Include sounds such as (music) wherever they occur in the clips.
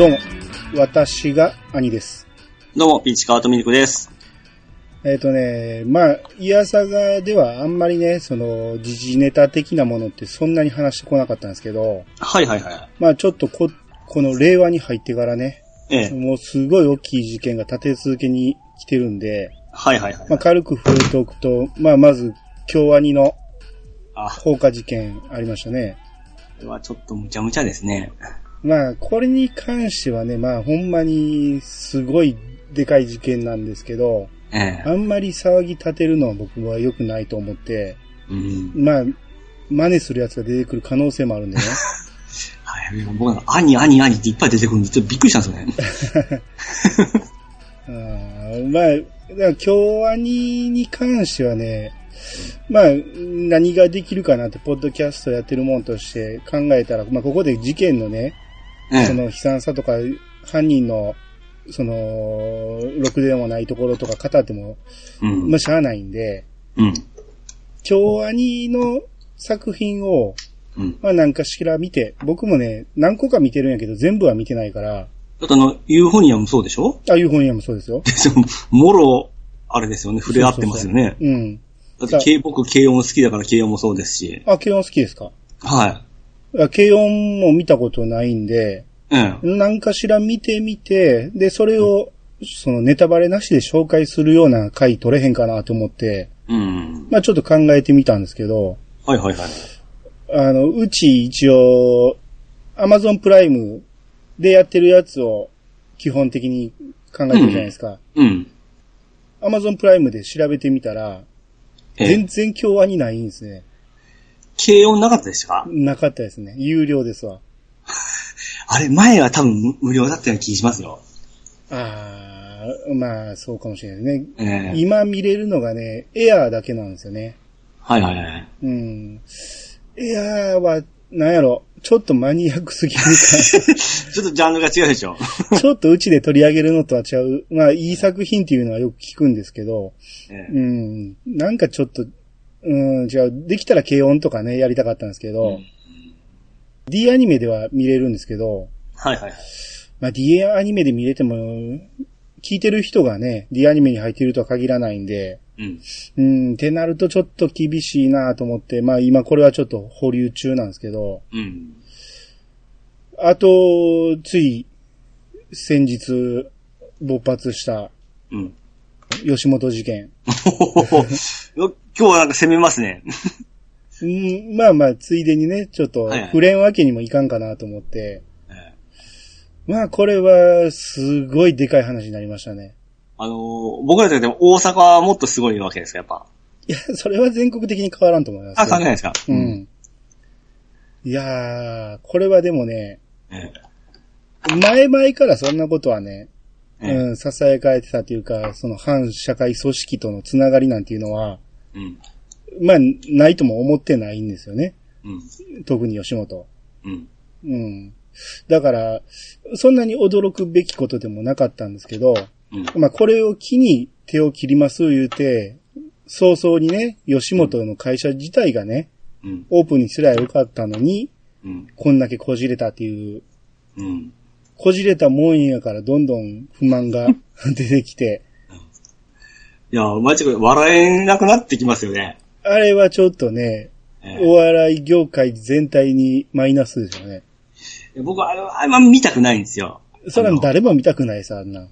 どうも、私が兄です。どうも、ピーチカートミルクです。えっ、とね、まあ、イヤサガではあんまりね、その、時事ネタ的なものってそんなに話してこなかったんですけど、はいはいはい。まあちょっとこ、この令和に入ってからね、ええ。もうすごい大きい事件が立て続けに来てるんで、はいはいはい。まあ軽く触れておくと、まあまず、京アニのあ、放火事件ありましたね。これはちょっとむちゃむちゃですね。まあ、これに関してはね、まあほんまにすごいでかい事件なんですけど、ええ。あんまり騒ぎ立てるのは僕は良くないと思って、うん。まあ、真似する奴が出てくる可能性もあるんでね。(laughs) はい。僕なんか、兄、兄、兄っていっぱい出てくるんで、ちょっとびっくりしたんですよね。(laughs) まあ、だから京アニに関してはね、まあ、何ができるかなって、ポッドキャストやってるもんとして考えたら、まあ、ここで事件のね、ええ。その悲惨さとか、犯人の、その、ろくでもないところとか語っても、うん。まあ、しゃあないんで、うん。京アニの作品を、うん。まあ、なんかしら見て、僕もね、何個か見てるんやけど、全部は見てないから、だってあの、ユーフォニアもそうでしょ？あ、ユーフォニアもそうですよ。(laughs) でそのもろ、あれですよね、触れ合ってますよね。うん。だって、軽僕、軽音好きだから軽音もそうですし。あ、軽音好きですか？はあ軽音も見たことないんで、い。ええ。何かしら見てみて、で、それを、そのネタバレなしで紹介するような回取れへんかなと思って、うん。まあちょっと考えてみたんですけど、はいはいはい。あの、うち一応、アマゾンプライムでやってるやつを基本的に考えてるじゃないですか。うん。アマゾンプライムで調べてみたら、ええ全。然共和にないんですね。軽音なかったですか？なかったですね。有料ですわ。(laughs) あれ、前は多分無無料だったような気がしますよ。ああ、まあ、そうかもしれないね。ええ。今見れるのがね、エアーだけなんですよね。はいはいはい。うん。エアーは、なんやろ、ちょっとマニアックすぎる (laughs) ちょっとジャンルが違うでしょ。か。(laughs) ちょっとうちで取り上げるのとは違う。まあ、いい作品っていうのはよく聞くんですけど、ええうん。なんかちょっと、うん、じゃあ、できたら軽音とかね、やりたかったんですけど、うん D アニメでは見れるんですけど、はいはいはい。まあ、D アニメで見れても、聞いてる人がね、D アニメに入っているとは限らないんで、うん。うん、ってなるとちょっと厳しいなと思って、まあ今これはちょっと保留中なんですけど、うん。あと、つい先日勃発したうん。吉本事件。(laughs) (laughs) 今日はなんか攻めますね。(laughs) うん、まあまあ、ついでにね、ちょっとはいはい触れんわけにもいかんかなと思って、ええまあこれはすごいでかい話になりましたね。あのー僕らだけでも大阪はもっとすごいわけですか、やっぱ。いや、それは全国的に変わらんと思いますあ、よ。関係ないですかう。ん。いやー、これはでもね、え前々からそんなことはね、えええうん、囁かれてたというか、その反社会組織とのつながりなんていうのは、うん。まあ、ないとも思ってないんですよね。うん。特に吉本。うん。うん。だから、そんなに驚くべきことでもなかったんですけど、うん。まあ、これを機に手を切ります言うて、早々にね、吉本の会社自体がね、うん。オープンにすりゃよかったのに、うん。こんだけこじれたっていう、うん。こじれたもんやからどんどん不満が (laughs) 出てきて、いや、マジで笑えなくなってきますよね。あれはちょっとね、えお笑い業界全体にマイナスでしょうね。え僕はあれはあんま見たくないんですよ。それは誰も見たくないさ、あんな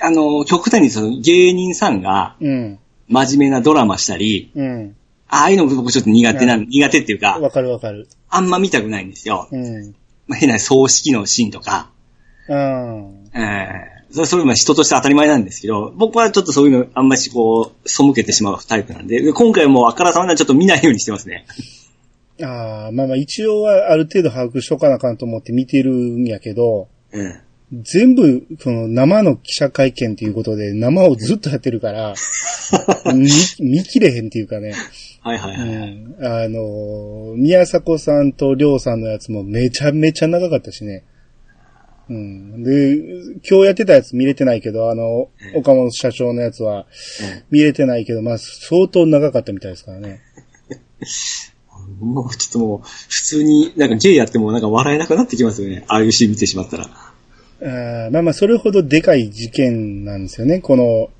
あの、極端にその芸人さんがうん。真面目なドラマしたり、うん。ああいうの僕ちょっと苦手な、苦手っていうか、わかるわかる。あんま見たくないんですよ。うん。まあ、変な葬式のシーンとか、うん。ええそれ、それも人として当たり前なんですけど、僕はちょっとそういうのあんましこう、背けてしまうタイプなんで、で今回もあからさまにはちょっと見ないようにしてますね。ああ、まあまあ一応はある程度把握しとかなあかんと思って見てるんやけど、ええ全部、その生の記者会見っていうことで生をずっとやってるから、(laughs) 見、見切れへんっていうかね。はいはいはい。うん。あのー、宮迫さんとりょうさんのやつもめちゃめちゃ長かったしね。うん。で、今日やってたやつ見れてないけど、あの、岡本社長のやつはええ見れてないけど、まあ相当長かったみたいですからね。(laughs) もうちょっともう、普通になんかゲイやってもなんか笑えなくなってきますよね。ああいうシーン見てしまったら。あーまあまあ、それほどでかい事件なんですよね。この、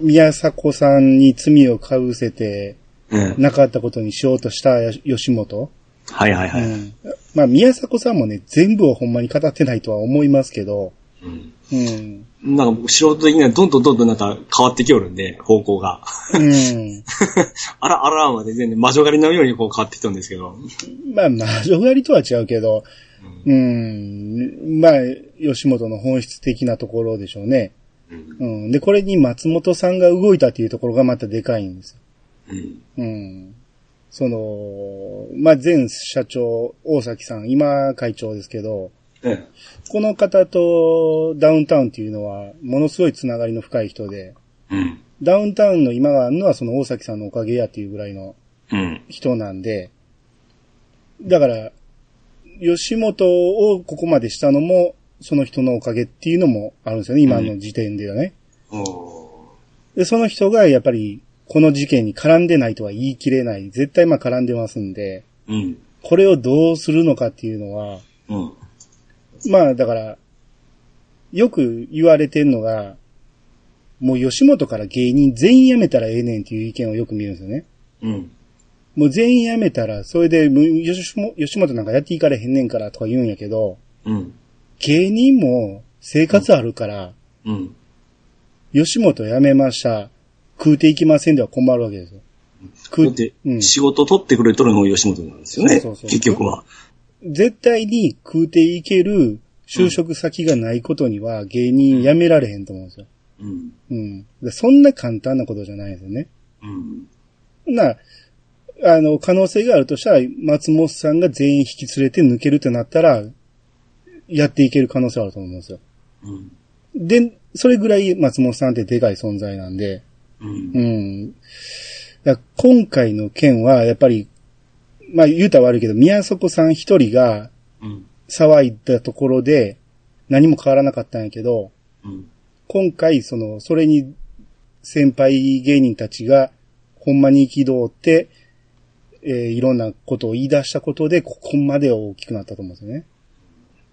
宮迫さんに罪をかぶせて、うん。なかったことにしようとした吉本。はいはいはい。うん。まあ、宮迫さんもね、全部をほんまに語ってないとは思いますけど、うん。うん。なんか素人的にはどんどんどんどんなんか変わってきおるんで、方向が。うん。(laughs) あらあらまで全然魔女狩りのようにこう変わってきたんですけど。まあ、魔女狩りとは違うけど、うん。まあ、吉本の本質的なところでしょうね。うん。うん。で、これに松本さんが動いたっていうところがまたでかいんですよ。うん。うん。その、まあ、前社長、大崎さん、今会長ですけど、うん。この方とダウンタウンっていうのは、ものすごいつながりの深い人で、うん。ダウンタウンの今があるのはその大崎さんのおかげやっていうぐらいのうん。人なんで、だから、吉本をここまでしたのも、その人のおかげっていうのもあるんですよね、今の時点ではね。おで、その人がやっぱり、この事件に絡んでないとは言い切れない。絶対まあ絡んでますんで、ーうん。これをどうするのかっていうのは、うん。まあだから、よく言われてんのが、もう吉本から芸人全員辞めたらええねんっていう意見をよく見るんですよね。うん。もう全員辞めたら、それで吉本吉本なんかやっていかれへんねんからとか言うんやけど、うん。芸人も生活あるから、うん。吉本辞めました。食うていきませんでは困るわけですよ。食うてう、ん仕事取ってくれとるのも吉本なんですよね。そうそうそう結局は。絶対に食うていける就職先がないことには芸人辞められへんと思うんですよ。うん。うん。でそんな簡単なことじゃないですよね。うん。な、あの、可能性があるとしたら、松本さんが全員引き連れて抜けるってなったら、やっていける可能性はあると思うんですよ。うん。で、それぐらい松本さんってでかい存在なんで、うんう。ん。今回の件は、やっぱり、まあ言うたら悪いけど、宮迫さん一人がうん。騒いだところで何も変わらなかったんやけど、うん。今回、その、それに先輩芸人たちがほんまに憤って、えーいろんなことを言い出したことで、ここまで大きくなったと思うんですよね。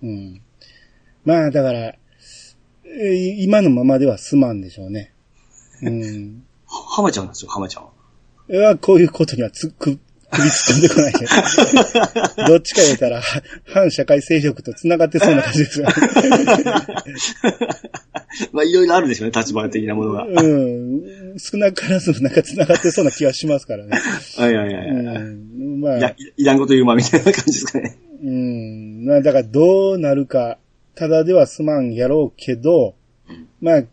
うん。まあ、だから、えー今のままではすまんでしょうね。うん。浜ちゃんなんですよ、浜ちゃんは。いや、こういうことにはつく、首突っ込んでこないね。(laughs) どっちか言ったら、は反社会勢力と繋がってそうな感じですよ。(laughs) まあ、いろいろあるでしょうね、立場的なものが。うん。少なからずなんか繋がってそうな気がしますからね。はいはいはい。うん。まいやあ、いいらんこと言うまみたいな感じですかね。うん。まあ、だからどうなるか、ただではすまんやろうけど、まあ、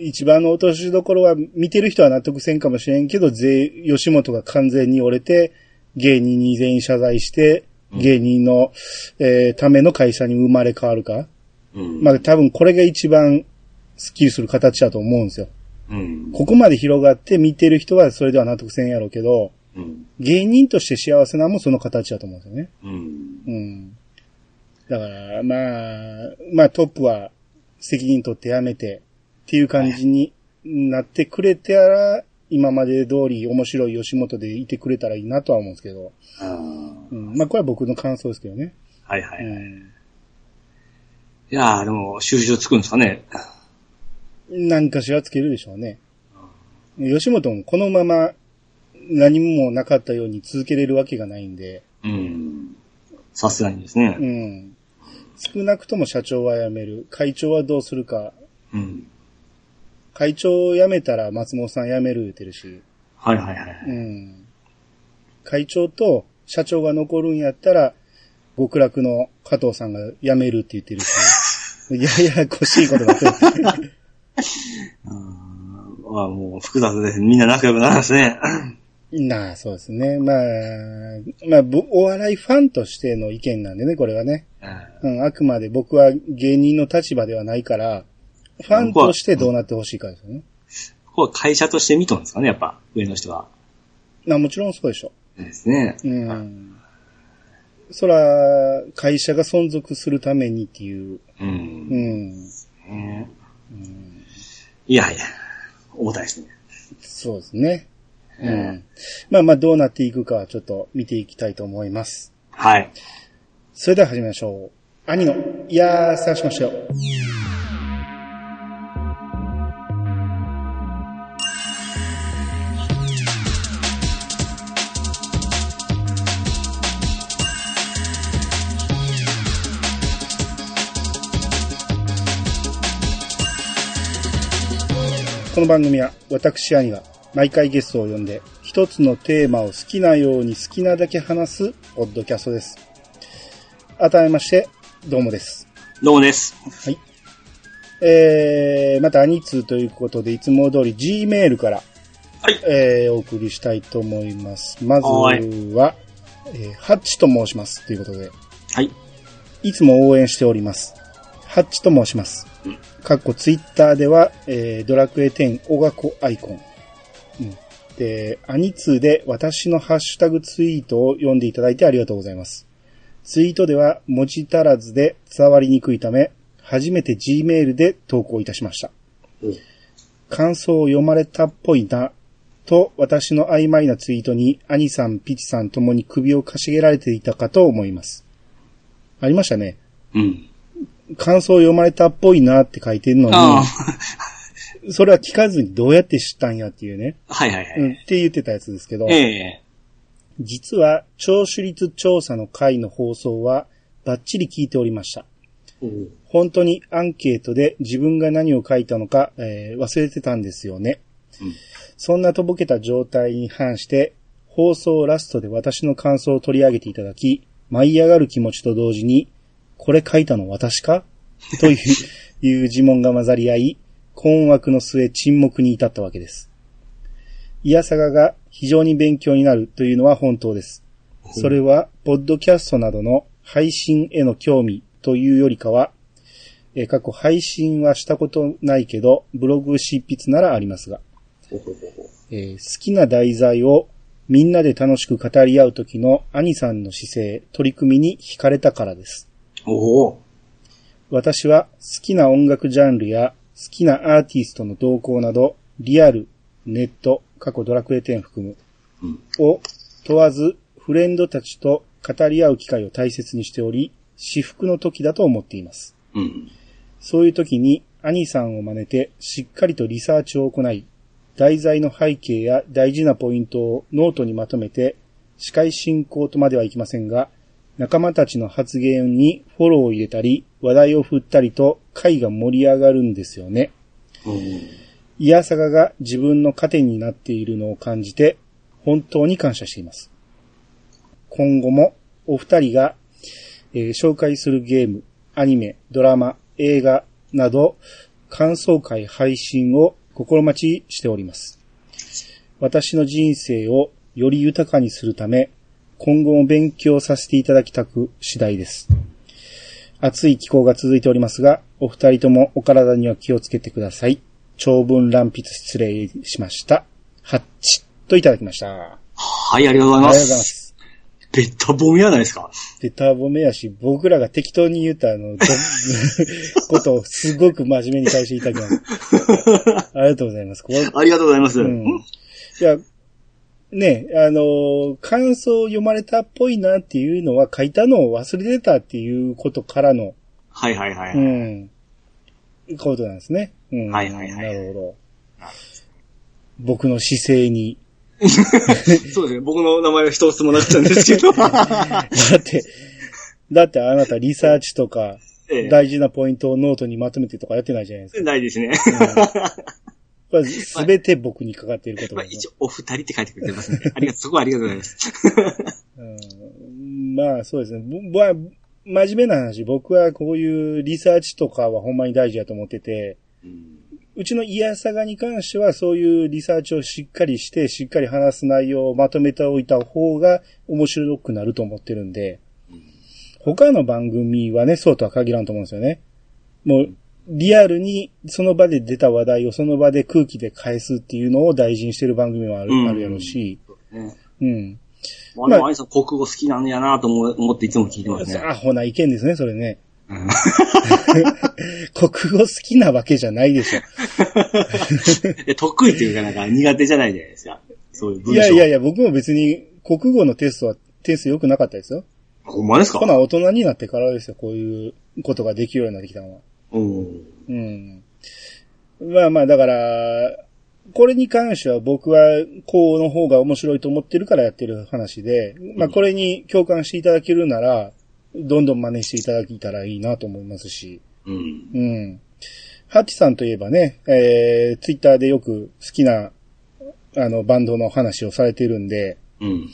一番の落としどころは、見てる人は納得せんかもしれんけど、ぜ、吉本が完全に折れて、芸人に全員謝罪して、芸人の、えーための会社に生まれ変わるか。うん。まあ多分これが一番スッキリする形だと思うんですよ。うん。ここまで広がって見てる人はそれでは納得せんやろうけど、うん。芸人として幸せなのもその形だと思うんですよね。うん。うん。だから、まあ、まあトップは責任取ってやめてっていう感じになってくれたら、今まで通り面白い吉本でいてくれたらいいなとは思うんですけど。うん、まあこれは僕の感想ですけどね。はいはい。いうん。やー、でも、収集つくんですかね。何かしらつけるでしょうね。吉本もこのまま何もなかったように続けれるわけがないんで、うん。さすがにですねう。ん。少なくとも社長は辞める。会長はどうするか。うん。会長を辞めたら松本さん辞める言ってるし、はいはいはい。うん。会長と社長が残るんやったら、極楽の加藤さんが辞めるって言ってるし、(laughs) ややこしいことが増えてあー (laughs) まあもう複雑です。みんな仲良くなるんですね。なあ、そうですね。まあ、まあ、ぼお笑いファンとしての意見なんでね、これはね。うん、あくまで僕は芸人の立場ではないから、ファンとしてどうなってほしいかですよね。ここは会社として見とんですかね、やっぱ、上の人は。まあもちろんそうでしょ。ですね。うん。そら、会社が存続するためにっていう。う。うんん。ねいやいや、大台ですね。そうですね。うん。まあまあどうなっていくかはちょっと見ていきたいと思います。はい。それでは始めましょう。兄の、いやー、探しましたよ。この番組は私兄が毎回ゲストを呼んで一つのテーマを好きなように好きなだけ話すポッドキャストです。改めまして、どうもです。どうもです。はい。えー、また兄通ということで、いつも通り G メールから、はい。えー、お送りしたいと思います。まずは、はえー、ハッチと申します。ということで、はい。いつも応援しております。ハッチと申しますうん。かっこツイッターでは、えー、ドラクエ10オガコアイコン。うん。で、アニツーで私のハッシュタグツイートを読んでいただいてありがとうございます。ツイートでは文字足らずで伝わりにくいため、初めて Gmail で投稿いたしました。うん感想を読まれたっぽいな、と私の曖昧なツイートに、アニさん、ピチさんともに首をかしげられていたかと思います。ありましたね。うん。感想を読まれたっぽいなって書いてるのあに、(laughs) それは聞かずにどうやって知ったんやっていうね、あ。はいはいはい。うん、って言ってたやつですけど、ええ実は、聴取率調査の回の放送はバッチリ聞いておりました。うん本当にアンケートで自分が何を書いたのか、えー忘れてたんですよね。うんそんなとぼけた状態に反して、放送ラストで私の感想を取り上げていただき、舞い上がる気持ちと同時に、これ書いたの私か？(laughs) といういう呪文が混ざり合い、困惑の末沈黙に至ったわけです。イヤサガが非常に勉強になるというのは本当です。それは、ポッドキャストなどの配信への興味というよりかは、えー過去配信はしたことないけど、ブログ執筆ならありますが、えー好きな題材をみんなで楽しく語り合う時の兄さんの姿勢、取り組みに惹かれたからです。おお。私は好きな音楽ジャンルや好きなアーティストの動向など、リアル、ネット、過去ドラクエ10含む、うん。を問わずフレンドたちと語り合う機会を大切にしており、至福の時だと思っています。うん。そういう時に兄さんを真似てしっかりとリサーチを行い、題材の背景や大事なポイントをノートにまとめて、司会進行とまではいきませんが、仲間たちの発言にフォローを入れたり、話題を振ったりと会が盛り上がるんですよね。うん。イヤサガが自分の糧になっているのを感じて、本当に感謝しています。今後もお二人が、えー紹介するゲーム、アニメ、ドラマ、映画など、感想会配信を心待ちしております。私の人生をより豊かにするため、今後も勉強させていただきたく次第です。暑い気候が続いておりますが、お二人ともお体には気をつけてください。長文乱筆失礼しました。ハッチといただきました。あはい、ありがとうございまりがとうございますす。ベッタボミやないですか？で、ターボメやし、僕らが適当に言ったあの、どことをすごく真面目に返していただきます。ありがとうございます。ありがとうございます。うん。いや、ね、あのー感想を読まれたっぽいなっていうのは書いたのを忘れてたっていうことからの、はいはいはい。うん、ことなんですね。うん。はいはいはいなるほど。僕の姿勢に。(laughs) そうですね。僕の名前は一つもなかったんですけど。(laughs) だって、だってあなたリサーチとか、ええ大事なポイントをノートにまとめてとかやってないじゃないですか。ないですね。これすべて僕にかかっていることまあ、一応、お二人って書いてくれてますね。(laughs) ありがとう、そこはありがとうございます。うんまあそうですね。ぼまあ、真面目な話、僕はこういうリサーチとかはほんまに大事だと思ってて、うんうちのイヤサガに関してはそういうリサーチをしっかりして、しっかり話す内容をまとめておいた方が面白くなると思ってるんで、他の番組はね、そうとは限らんと思うんですよね。もう、リアルにその場で出た話題をその場で空気で返すっていうのを大事にしてる番組もある,、うんあるやろうし、ねうん。まあ、でも、あいさん国語好きなんやなと思思っていつも聞いてますね。アホな意見ですね、それね。うん (laughs) 国語好きなわけじゃないでしょ。(laughs) 得意っていうかなんか苦手じゃないじゃないですか。そういう文章。いやいやいや、僕も別に国語のテストは点数良くなかったですよ。ほんまですか？この大人になってからですよ、こういうことができるようになってきたのは。うん。うん。まあまあ、だから、これに関しては僕はこうの方が面白いと思ってるからやってる話で、まあこれに共感していただけるなら、どんどん真似していただけたらいいなと思いますし。うん。うん。ハッチさんといえばね、えー、ツイッターでよく好きな、あの、バンドの話をされてるんで、うん。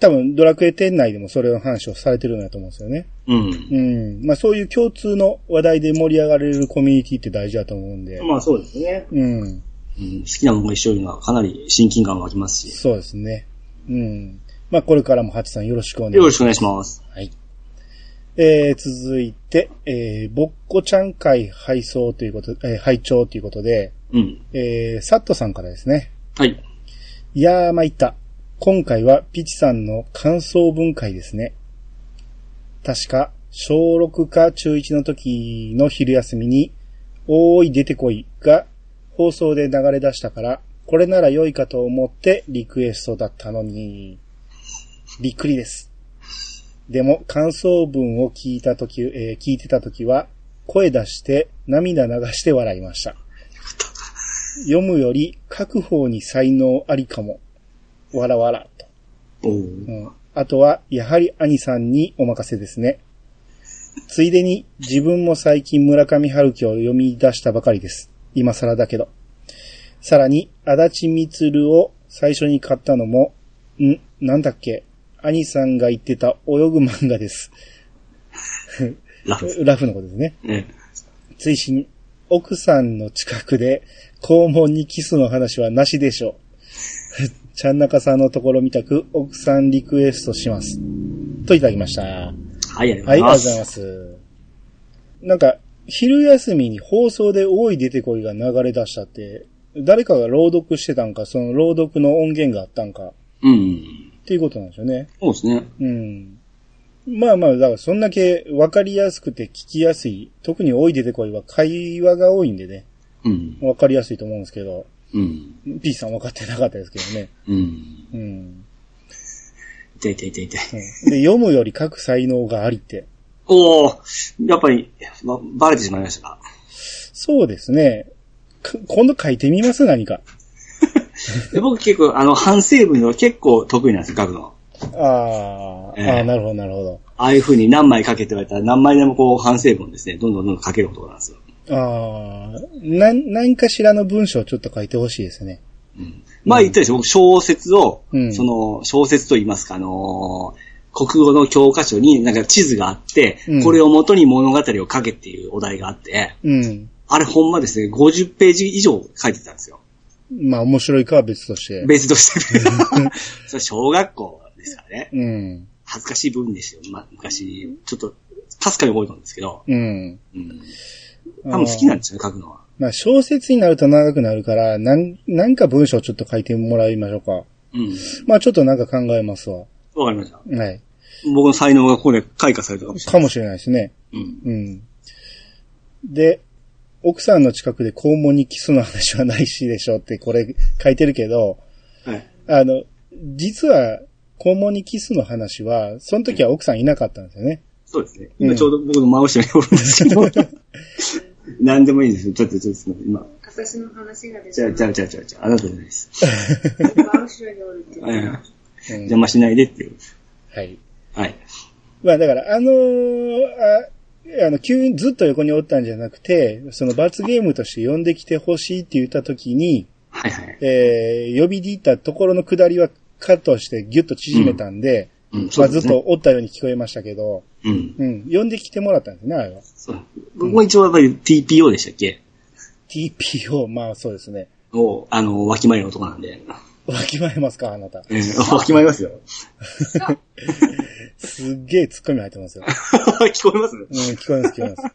多分ドラクエ店内でもそれの話をされてるんだと思うんですよね。うん。うん。まあそういう共通の話題で盛り上がれるコミュニティって大事だと思うんで。まあそうですね。うん。うん、好きなものが一緒いうのはかなり親近感が湧きますし。そうですね。うん。まあこれからもハチさんよろしくお願いします。よろしくお願いします。はい。えー、続いて、えー、ぼっこちゃん会配送ということ、えー、拝聴ということで、うん。えー、サットさんからですね。はい。いやー、参った。今回はピチさんの感想文会ですね。確か、小6か中1の時の昼休みに、おーい出てこいが放送で流れ出したから、これなら良いかと思ってリクエストだったのに、びっくりです。でも感想文を聞いた時、えー聞いてた時は、声出して涙流して笑いました。読むより書く方に才能ありかも。わらわらと。うん。あとは、やはり兄さんにお任せですね。ついでに、自分も最近村上春樹を読み出したばかりです。今更だけど。さらに、足立みつるを最初に買ったのも、ん、なんだっけ？兄さんが言ってた泳ぐ漫画です。ラフ。ラフのことですね。ね。追伸、奥さんの近くで肛門にキスの話はなしでしょう。ちゃんなかさんのところ見たく奥さんリクエストします。といただきました。はい、はい、ありがとうごありがとうございます。ざいます。なんか、昼休みに放送で多い出てこいが流れ出したって、誰かが朗読してたんか、その朗読の音源があったんか、うん。っていうことなんでしょうね。そうですね。うん。まあまあ、だからそんだけ分かりやすくて聞きやすい、特に多い出てこいは会話が多いんでね、うん。分かりやすいと思うんですけど、うん。P さん分かってなかったですけどね。うん。うん。痛い痛い痛い痛い。うんで、読むより書く才能がありって。おー、やっぱり、ま、バレてしまいましたか？そうですね。か今度書いてみます？何か。で (laughs) 僕結構、あの、反省文の結構得意なんですよ、書くの。ああ、ええああ、なるほど、なるほど。ああいう風に何枚書けって言われたら何枚でもこう反省文ですね、どんどんどんどん書ける男なんですよ。ああ、なん、何かしらの文章をちょっと書いてほしいですね。うん。まあ言ったでしょ、僕小説を、うんその、小説と言いますか、あのー国語の教科書になんか地図があって、うんこれを元に物語を書けっていうお題があって、うん。あれほんまですね、50ページ以上書いてたんですよ。まあ、面白いかは別として。別として。(laughs) それ小学校ですからね。うん。恥ずかしい部分ですよ。ま、昔、ちょっと、かすかに覚えたんですけど。うん。うん。多分好きなんですよね、書くのは。まあ、小説になると長くなるから、なん、なんか文章ちょっと書いてもらいましょうか。うん。まあ、ちょっとなんか考えますわ。わかりました。はい。僕の才能がここで開花されたかもしれない。かもしれないですね。うん。うん。で、奥さんの近くで肛門にキスの話はないしでしょってこれ書いてるけど、はい。あの、実は肛門にキスの話は、その時は奥さんいなかったんですよね。そうですね。今ちょうど僕の真後ろにおるんですけど。(laughs) 何でもいいですよ。ちょっと、ちょっと、今。私の話が出じゃあ、じゃあ、じゃあ、じゃあ、じゃあ、あなたじゃないです。真後ろにおるっていう。邪魔しないでっていう。はい。はい。まあだから、あのーあ、あの、急にずっと横におったんじゃなくて、その罰ゲームとして呼んできてほしいって言った時に、はいはい。えー、呼びに行ったところの下りはカットしてギュッと縮めたんで、うん、うですね。あずっとおったように聞こえましたけど、うん。うん、呼んできてもらったんですね、あれは。そう。僕も一応やっぱり TPO でしたっけ？TPO、まあそうですね。を、あの、わきまえる男なんで。わきまえますか、あなた。ええ (laughs) わきまえますよ。(laughs) すっげえ突っ込み入ってますよ。(laughs) 聞こえます？うん、聞こえます、聞こえます。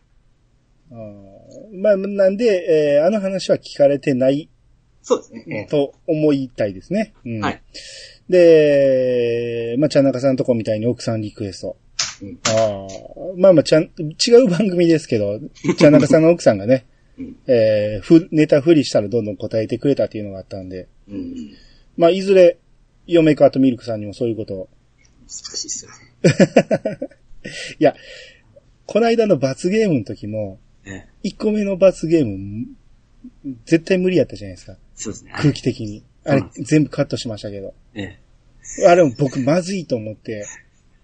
あーまあ、なんで、えーあの話は聞かれてないそうですね。と思いたいですね。うん、はい。で、まあ、ちゃんなかさんのとこみたいに奥さんリクエスト。うんああ、まあまあ、ちゃん、違う番組ですけど、ちゃんなかさんの奥さんがね、うんえーふ、ネタ振りしたらどんどん答えてくれたっていうのがあったんで、うん。まあ、いずれ、嫁かとミルクさんにもそういうことを。難しいっすよね。(laughs) いや、この間の罰ゲームの時も、ええ1個目の罰ゲーム、絶対無理やったじゃないですか。そうですね。空気的に。あれ全部カットしましたけど。えあれも僕まずいと思って、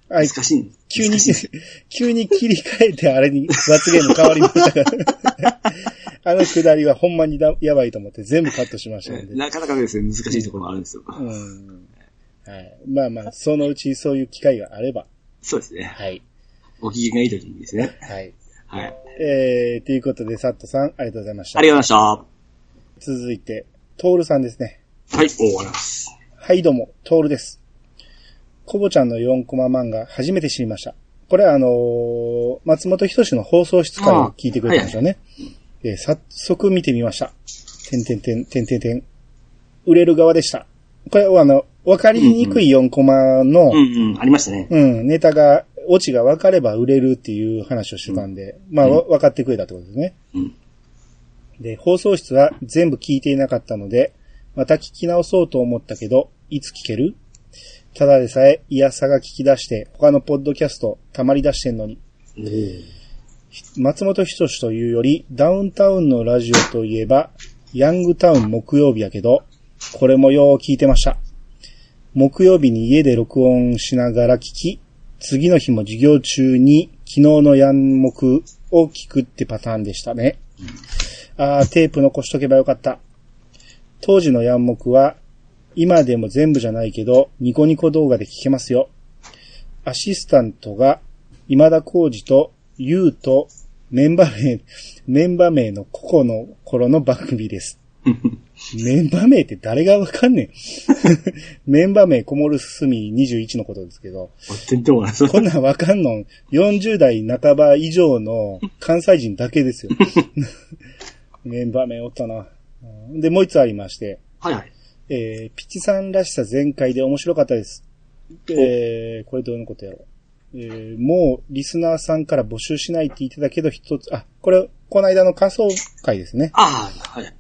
あ難しい。急に (laughs) 急に切り替えてあれに罰ゲーム変わりましたから。(laughs) あのくだりはほんまにだやばいと思って全部カットしましたんで。なかなかですね、難しいところもあるんですよ。うん。はい。まあまあ、そのうちそういう機会があれば。そうですね。はい。ご機嫌がいい時にですね。はい。はい。えー、ということで、サットさん、ありがとうございました。ありがとうございま続いて、トールさんですね。した。はい、終わります。はい、どうも、トールです。コボちゃんの4コマ漫画、初めて知りました。これはあのー松本人志の放送室から聞いてくれたんですよね。えー早速見てみました。てんてんてん、てんてんてん。売れる側でした。これはあの、わかりにくい4コマの、うんうん、ありましたね。うん、ネタが、オチが分かれば売れるっていう話をしてたんで、まあ、わ分かってくれたってことですね。うん。で、放送室は全部聞いていなかったので、また聞き直そうと思ったけど、いつ聞けるただでさえ、イヤサが聞き出して、他のポッドキャスト溜まり出してんのに、松本人志というより、ダウンタウンのラジオといえば、ヤングタウン木曜日やけど、これもよう聞いてました。木曜日に家で録音しながら聞き、次の日も授業中に昨日のヤン目を聞くってパターンでしたね。あー、テープ残しとけばよかった。当時のヤン目は、今でも全部じゃないけど、ニコニコ動画で聞けますよ。アシスタントが、今田耕司と、ゆうと、メンバー名、メンバー名の個々の頃の番組です。(laughs) メンバー名って誰がわかんねん。(laughs) メンバー名こもるすみ21のことですけど。こんなんわかんの40代半ば以上の関西人だけですよ。(laughs) メンバー名おったな。うんで、もう一つありまして、はいはい。えー、ピチさんらしさ全開で面白かったです。えー、これどういうことやろう。えー、もうリスナーさんから募集しないって言ってたけど一つ、あ、これ、この間の感想会ですね。ああ、はい。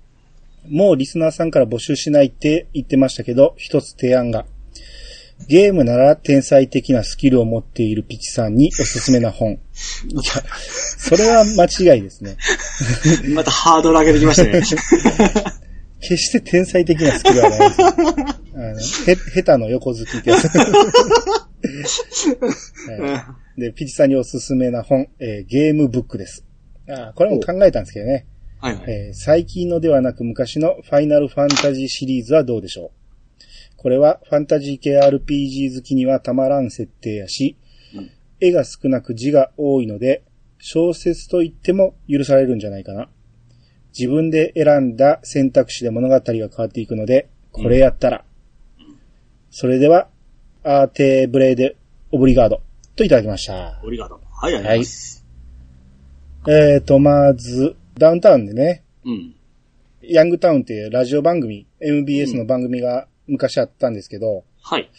もうリスナーさんから募集しないって言ってましたけど、一つ提案が。ゲームなら天才的なスキルを持っているピチさんにおすすめな本。いや、それは間違いですね。(laughs) またハードル上げてきましたね。(laughs) 決して天才的なスキルはないですよ。あの、へ、(laughs) 下手の横好きってやつ。はい (laughs) で、ピチさんにおすすめな本、えーゲームブックです。あこれも考えたんですけどね。はいはい。えー最近のではなく昔のファイナルファンタジーシリーズはどうでしょうこれはファンタジー系 RPG 好きにはたまらん設定やし、うん絵が少なく字が多いので、小説と言っても許されるんじゃないかな。自分で選んだ選択肢で物語が変わっていくので、これやったら。それでは、アーテーブレーデオブリガードといただきました。オリガード。はい、ありがとうございます。えーと、まず、ダウンタウンでね、うん。ヤングタウンっていうラジオ番組、MBS の番組が昔あったんですけど、はい。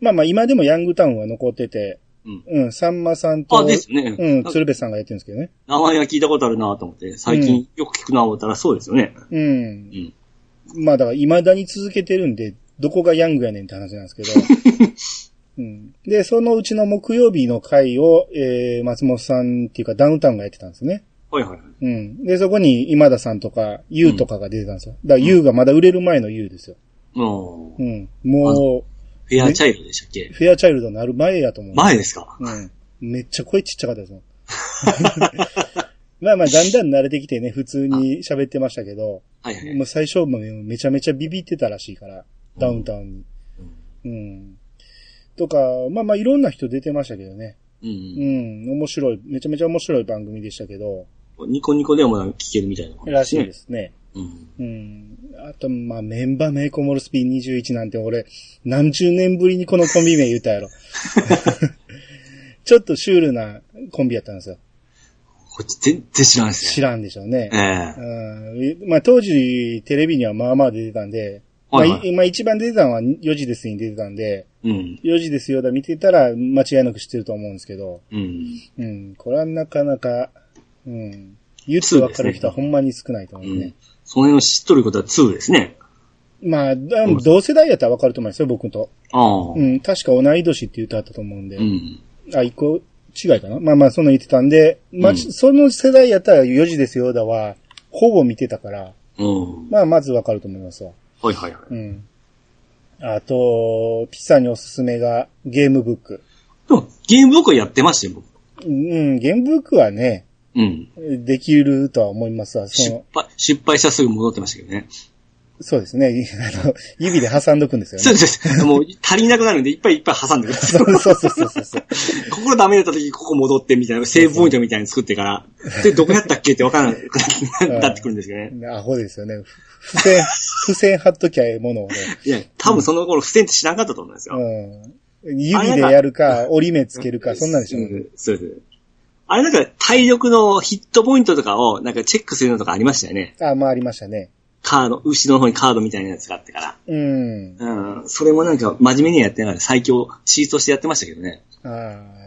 まあまあ今でもヤングタウンは残ってて、うん。うん、さんまさんと、あ、ですね。うん、鶴瓶さんがやってるんですけどね。名前は聞いたことあるなと思って、最近よく聞くな思ったらそうですよね。うん。うん。まあだから未だに続けてるんで、どこがヤングやねんって話なんですけど。(laughs) うん、で、そのうちの木曜日の回を、えー、松本さんっていうかダウンタウンがやってたんですね。はいはいはい。うん。で、そこに今田さんとか、ユウとかが出てたんですよ。だからユウがまだ売れる前のユウですよ。もう、うん。もフェアチャイルドでしたっけ？う、フェアチャイルドになる前やと思う。前ですか？うん。めっちゃ声ちっちゃかったですもん。(laughs) まあまあ、だんだん慣れてきてね、普通に喋ってましたけど、はいはい。もう最初もめちゃめちゃビビってたらしいから、ダウンタウンに。うん。とか、まあまあいろんな人出てましたけどね。う。うんん、面白い、めちゃめちゃ面白い番組でしたけど、ニコニコでもなんか聞けるみたいならしいですすね。うん。うん。あと、まあ、メンバーメイコモルスピン21なんて俺、何十年ぶりにこのコンビ名言ったやろ。ちょっとシュールなコンビやったんですよ。こっち全然知らないですね。知らんでしょうね。ええうんまあ当時テレビにはまあまあ出てたんで、はいはいまあ、一番出てたのは4時ですに出てたんで、うん。4時ですよだ見てたら間違いなく知ってると思うんですけど、うん。うん、これはなかなか、うん、言ってわかる人はほんまに少ないと思うねうん。。その辺を知っとることは2ですね。まあ、だ同世代やったらわかると思いますよ、僕と。ああ。う。ん、確か同い年って言ってあったと思うんで。うん。あ、一個違いかな？まあまあ、そんな言ってたんで、まあ、うんその世代やったら4時ですよ、だは、ほぼ見てたから、うん。まあ、まずわかると思いますわ。はいはいはい。うん。あと、ピッサにおすすめがゲームブック。でも、ゲーム僕はやってましたよ、僕。うん、ゲームブックはね、うん。できるとは思いますわ。失敗、失敗したらすぐ戻ってましたけどね。そうですね。(laughs) あの、指で挟んどくんですよね。そうです。もう足りなくなるんで、いっぱいいっぱい挟んでください。そうそうそうそうそう。(laughs) ここダメだった時、ここ戻ってみたいな、セーブポイントみたいに作ってから、で、どこやったっけってわからなくなってくるんですよね。アホですよね。付箋、(laughs) 付箋貼っときゃええものをね。いや、多分その頃、付箋って知らんかったと思うんですよ。うん。指でやるか、折り目つけるか、そんなんでしょうね。うんそうです。あれなんか、体力のヒットポイントとかを、なんかチェックするのとかありましたよね。あ、まあありましたね。カード、後ろの方にカードみたいなやつがあってかうん。ら。うん。それもなんか、真面目にやってながら最強、シートしてやってましたけどね。あ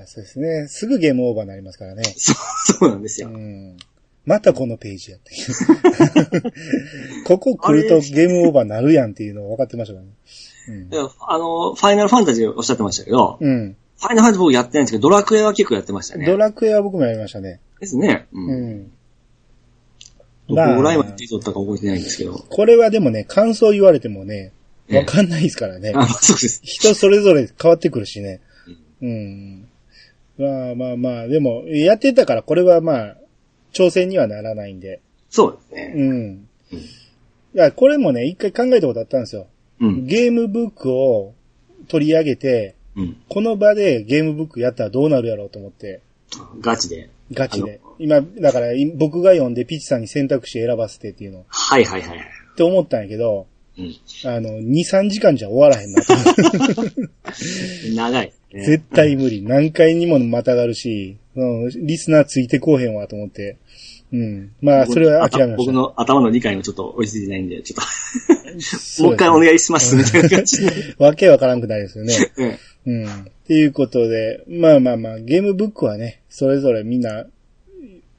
あ、そうですね。すぐゲームオーバーになりますからね。そう、(laughs) そうなんですよ。うん。またこのページやって。(laughs) ここ来るとゲームオーバーになるやんっていうのを分かってましたからね。であの、ファイナルファンタジーおっしゃってましたけど、うん。ァイナルファンタジー僕やってないんですけど、ドラクエは結構やってましたね。ドラクエは僕もやりましたね。ですね。ううん。ん。どこぐらいまで手取ったか覚えてないんですけど。これはでもね、感想言われてもね、ええわかんないですからね。あ、そうです。人それぞれ変わってくるしね。うん。まあまあまあ、でも、やってたからこれはまあ、挑戦にはならないんで。そうですね。うん。いや、これもね、一回考えたことあったんですよ。うん。ゲームブックを取り上げて、うん。この場でゲームブックやったらどうなるやろうと思って、ガチで。ガチで。今、だからい僕が読んでピッチさんに選択肢選ばせてっていうの、っはいはいはいはい。て思ったんやけど、うん。あの、2、3時間じゃ終わらへんなと。長いね。(laughs) 絶対無理。何回にもまたがるし、うん、リスナーついてこうへんわと思って。うん。まあ、それは諦めました。僕の頭の理解もちょっと追いついてないんで、ちょっと、(laughs) もう一回お願いします、みたいな感じで。(laughs) わけわからんくなりですよね。うんうん。っていうことで、まあまあまあ、ゲームブックはね、それぞれみんな、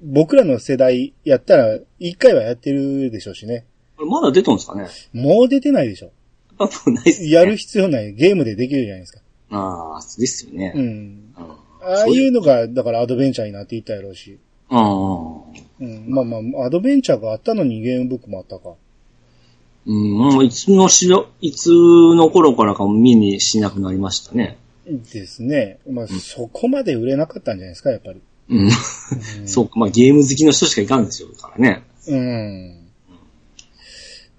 僕らの世代やったら、一回はやってるでしょうしね。まだ出とんですかね？もう出てないでしょ。あ、もうないっすね。やる必要ない。ゲームでできるじゃないですか。ああ、ですよね。うん。うん。ああいうのが、だからアドベンチャーになっていったやろうし。ああ。うん。まあまあ、アドベンチャーがあったのにゲームブックもあったか。うん、もういつのしろ、いつの頃からか見にしなくなりましたね。ですね。まあ、そこまで売れなかったんじゃないですか、やっぱり。うん。そうか、まあゲーム好きの人しかいかんですよ、からね。うん。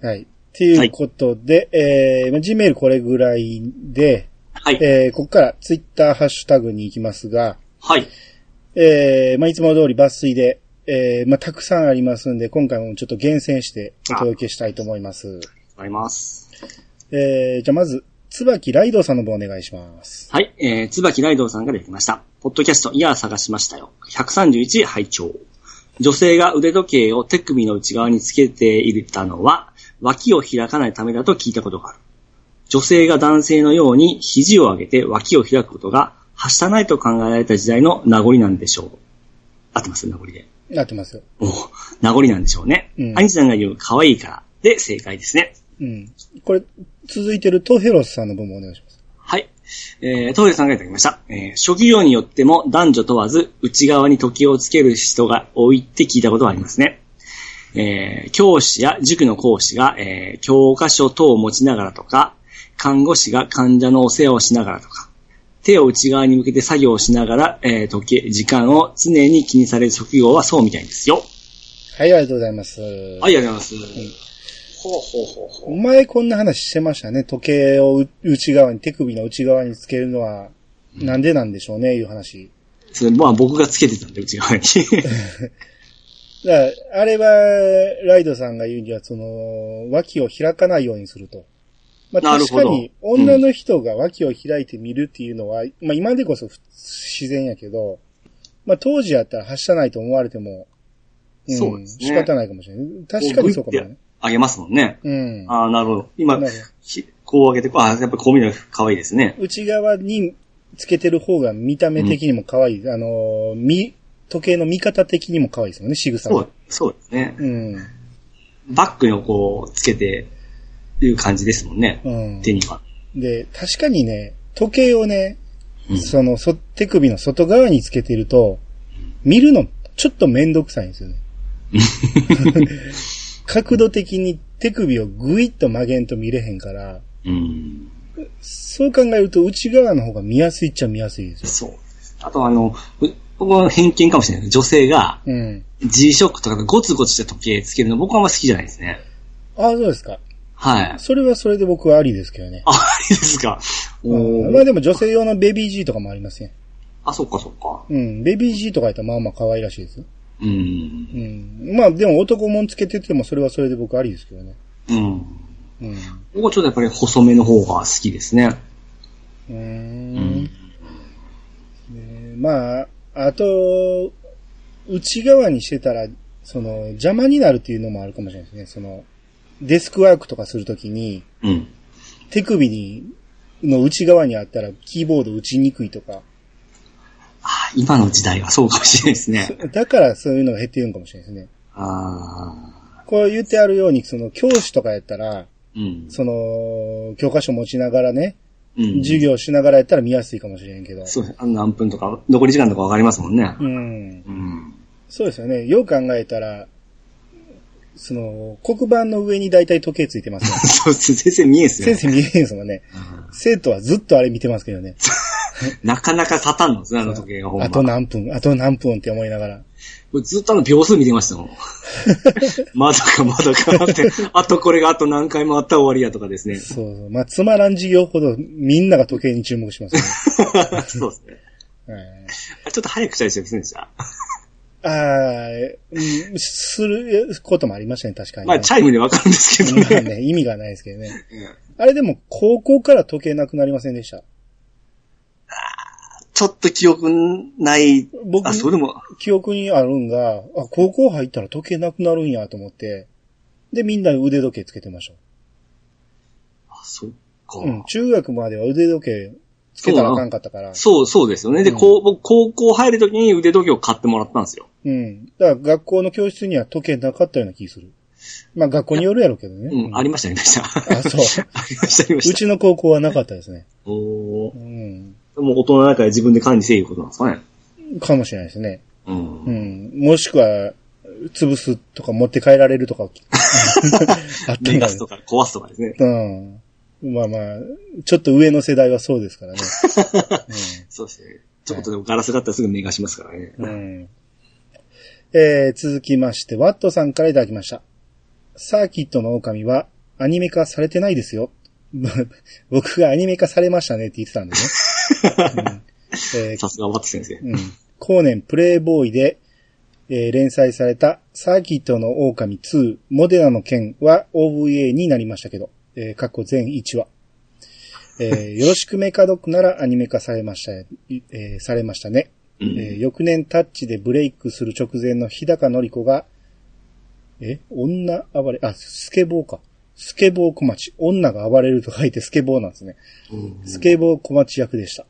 はい。っていうことで、えー、まあ Gmail これぐらいで、はい。えー、ここからツイッターハッシュタグに行きますが、はい。えー、まあ、いつも通り抜粋で、えー、まあ、たくさんありますんで、今回もちょっと厳選してお届けしたいと思います。あります。えー、じゃあまず、椿ライドウさんの方お願いします。はい。えー、椿ライドウさんからいきました。ポッドキャスト、イヤー探しましたよ。131拝聴女性が腕時計を手首の内側につけていたのは、脇を開かないためだと聞いたことがある。女性が男性のように肘を上げて脇を開くことが、はしたないと考えられた時代の名残なんでしょう。合ってます？名残で。なってますよ。お名残なんでしょうね。うんアニさんが言う可愛いからで正解ですね。うん。これ、続いてるトヘロスさんの分もお願いします。はい。えー、トイレさんがいただきました。えー、職業によっても男女問わず内側に時計をつける人が多いって聞いたことがありますね。えー、教師や塾の講師が、えー、教科書等を持ちながらとか、看護師が患者のお世話をしながらとか、手を内側に向けて作業をしながら、えー、時計、時間を常に気にされる職業はそうみたいですよ。はい、ありがとうございます。はい、ありがとうございます。ほうほうほうほう。前こんな話してましたね。時計をう内側に、手首の内側につけるのは、なんでなんでしょうね、いう話。それ、まあ僕がつけてたんで、内側に。(laughs) だあれは、ライドさんが言うには、その、脇を開かないようにすると。まあ確かに、女の人が脇を開いてみるっていうのは、まあ今でこそふ自然やけど、まあ当時やったら発射ないと思われても、んそうですね仕方ないかもしれない。確かにそうかもね。あげますもんね。うん。ああ、なるほど。今こう上げて、ああ、やっぱこう見るの可愛いですね。内側につけてる方が見た目的にも可愛い。あの、み、時計の見方的にも可愛いですもんね、仕草がそう。、そうですね。うん。バッグをこう、つけて、いう感じですもんね。うん。手には。で、確かにね、時計をね、うんその、そ、手首の外側につけてると、見るのちょっとめんどくさいんですよね。(laughs) 角度的に手首をぐいっと曲げんと見れへんから、うん。そう考えると内側の方が見やすいっちゃ見やすいですよ。そう。あとあの、う僕は偏見かもしれないけど、女性がうん。G-SHOCK とかゴツゴツした時計つけるの僕はあんま好きじゃないですね。ああ、そうですか。はい。それはそれで僕はありですけどね。あ、いいですか？うんまあでも女性用のベビー G とかもありますね。あ、そっかそっか。うん。ベビー G とかやったらまあまあ可愛らしいですよ。うん。うん。まあでも男もんつけててもそれはそれで僕ありですけどね。うん。うん。僕はちょっとやっぱり細めの方が好きですね。うー。うんねまあ、あと、内側にしてたら、その、邪魔になるっていうのもあるかもしれないですね。その、デスクワークとかするときに、うん。手首に、の内側にあったらキーボード打ちにくいとか、あ今の時代はそうかもしれないですね。だからそういうのが減ってるのかもしれないですね。あこう言ってあるように、その教師とかやったら、ーうん。その、教科書持ちながらね、うん。授業しながらやったら見やすいかもしれんけど。そうです。あの何分とか、残り時間とかわかりますもんね。うん。うん。そうですよね。よく考えたら、その、黒板の上に大体時計ついてますよ。(laughs) そう。先生見えんすよ先生見えへんですもんね。生徒はずっとあれ見てますけどね。(laughs) なかなか立たんのですね、あの時計がほんま。あと何分、あと何分って思いながら。これずっとあの秒数見てましたもん。(laughs) まだかまだかって、あとこれがあと何回もあったら終わりやとかですね。そう。まあ、つまらん授業ほどみんなが時計に注目しますね。そうですね。ちょっと早くしたりしてませんでした。ああ、うんすることもありましたね、確かに、ね。まあ、チャイムでわかるんですけどまあね。ね、意味がないですけどね。あれでも、高校から時計なくなりませんでした？ちょっと記憶ない。僕あ、それも、記憶にあるんが、あ、高校入ったら時計なくなるんやと思って、で、みんな腕時計つけてました。あ、そっか。うん、中学までは腕時計つけたらあかんかったから。そう、そうですよね。で、うんこう、僕、高校入るときに腕時計を買ってもらったんですよ。うん。だから学校の教室には時計なかったような気する。まあ学校によるやろうけどね。うん、ありました、ありました。あそう (laughs) ありました、ありました。うちの高校はなかったですね。おーうん。もう大人の中で自分で管理せえいうことなんですかね。かもしれないですね。うん。うん。もしくは、潰すとか持って帰られるとか、(laughs) (laughs) あったんだ逃がすとか壊すとかですね。うん。まあまあ、ちょっと上の世代はそうですからね。(laughs) そうですね。ちょっとでもガラスがあったらすぐ目がしますからね。うん。うんえー、続きまして、ワットさんからいただきました。サーキットの狼はアニメ化されてないですよ。(laughs) 僕がアニメ化されましたねって言ってたんでね。(laughs) さすがワット先生。うん。後年プレイボーイで、えー連載されたサーキットの狼2モデナの剣は OVA になりましたけど、えー、過去全1話。えー (laughs) よろしくメカドックならアニメ化されました、えーされましたね。うんえー翌年タッチでブレイクする直前の日高のり子が、え女暴れ、あ、スケボーか。スケボー小町。女が暴れると書いてスケボーなんですね。うんスケボー小町役でした。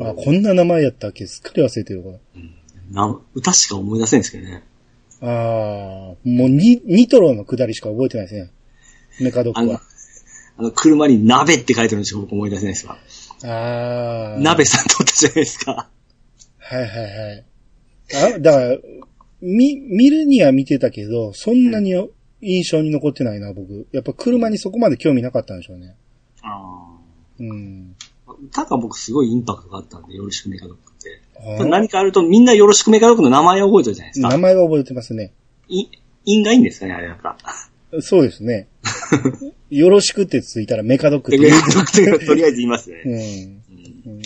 あ、こんな名前やったっけ？すっかり忘れてるわ。な歌しか思い出せんですけどね。ああ、もうニ、ニトロの下りしか覚えてないですね。メカドックは。、あの、車に鍋って書いてるのしか僕思い出せないですわ。ああ。鍋さん撮ったじゃないですか。はいはいはい。あ、だから、み、見るには見てたけど、そんなに印象に残ってないな、僕。やっぱ車にそこまで興味なかったんでしょうね。あうん。あ。歌が僕すごいインパクトがあったんで、よろしくメカドックって。何かあるとみんなよろしくメカドックの名前を覚えてるじゃないですか。名前は覚えてますね。い、因がいいんですかね、あれやっぱ。そうですね。(laughs) よろしくってついたらメカドックってメ。カドックってとりあえず言いますね。うん。うんうん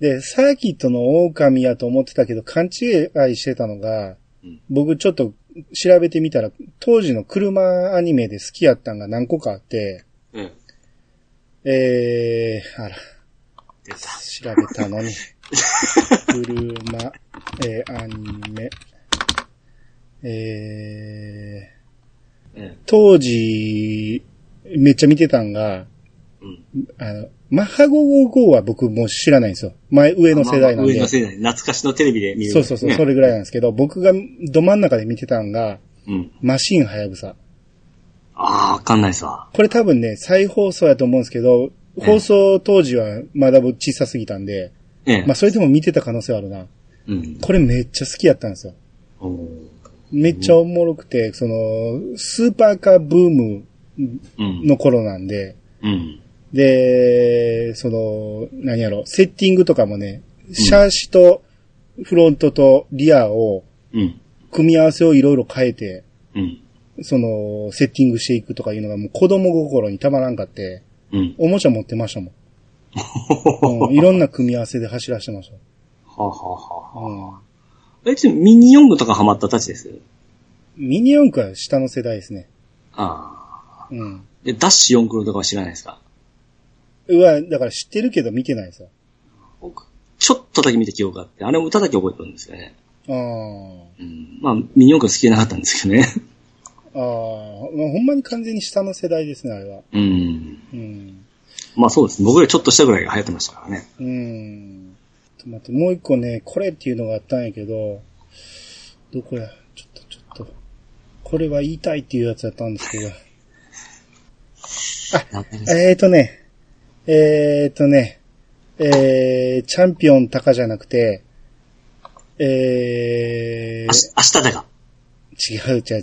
で、サーキットの狼やと思ってたけど、勘違いしてたのが、うん僕ちょっと調べてみたら、当時の車アニメで好きやったんが何個かあって、うん。えー、あら、出た。調べたのに。(laughs) 車、えー、アニメ、えうん。ー、当時、めっちゃ見てたんが、うん。あの、マッハ555は僕もう知らないんですよ。前、上の世代なんで。上の世代。懐かしのテレビで見る、そうそうそう、それぐらいなんですけど、僕がど真ん中で見てたんが、うん。マシンはやぶさ。ああ、わかんないっすわ。これ多分ね、再放送やと思うんですけど、え放送当時はまだ小さすぎたんで、ええ。まあそれでも見てた可能性はあるな。うん。これめっちゃ好きやったんですよ。めっちゃおもろくて、その、スーパーカーブームうん。の頃なんで、うん。で、その、何やろ、セッティングとかもね、シャーシとフロントとリアを、うん。組み合わせをいろいろ変えて、うん。その、セッティングしていくとかいうのがもう子供心にたまらんかって、うん。おもちゃ持ってましたもん。(laughs) うん、いろんな組み合わせで走らせてましはあ、はあはた。あ、うん、え、ちょミニ四駆とかハマったたちです？ミニ四駆は下の世代ですね。ああ。うん。で、ダッシュ四駆とかは知らないですか？うわ、だから知ってるけど見てないですよ。僕、ちょっとだけ見た記憶があって、あれも歌だけ覚えてるんですよね。あうん。まあ、ミニ四駆好きじゃなかったんですけどね。あ。ああ。まあ、ほんまに完全に下の世代ですね、あれは。うん。うん。まあそうですね。僕よりちょっとしたぐらいが流行ってましたからね。うん。ちょっと待って、もう一個ね、これっていうのがあったんやけど、どこや？ちょっと、ちょっと。これは言いたいっていうやつやったんですけど。なんかねえーとね、えーとね、えー、チャンピオンタカじゃなくて、えあし明日だが。ー、違う違う違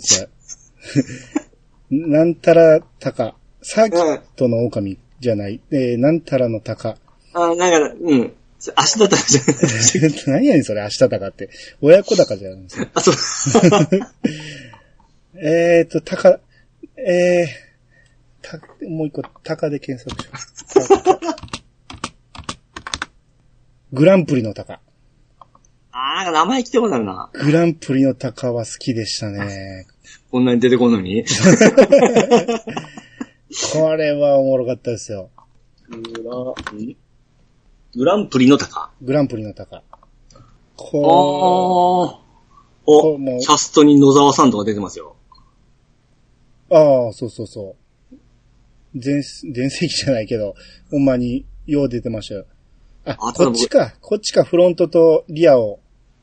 う。(laughs) なんたらタカ。サーキットの狼じゃない。えー、なんたらのタカ。あ、なんか、うん。明日だったらじゃ何やねんそれ、明日タカって。親子高じゃないですか。あ、そう。(laughs) えーと、タカ、えー、た、もう一個、タカで検索します。グランプリのタカ。あー、なんか名前聞いたことあるな。グランプリのタカは好きでしたね。こんなに出てこんのに？(laughs) これはおもろかったですよ。グラんグランプリの高。グランプリのタカ。あこー。お、もうキャストに野沢さんとか出てますよ。う、ああ、そうそうそう。全、全盛期じゃないけど、ほんまに、よう出てましたよ。あ、あこっちか。こっちか、フロントとリアを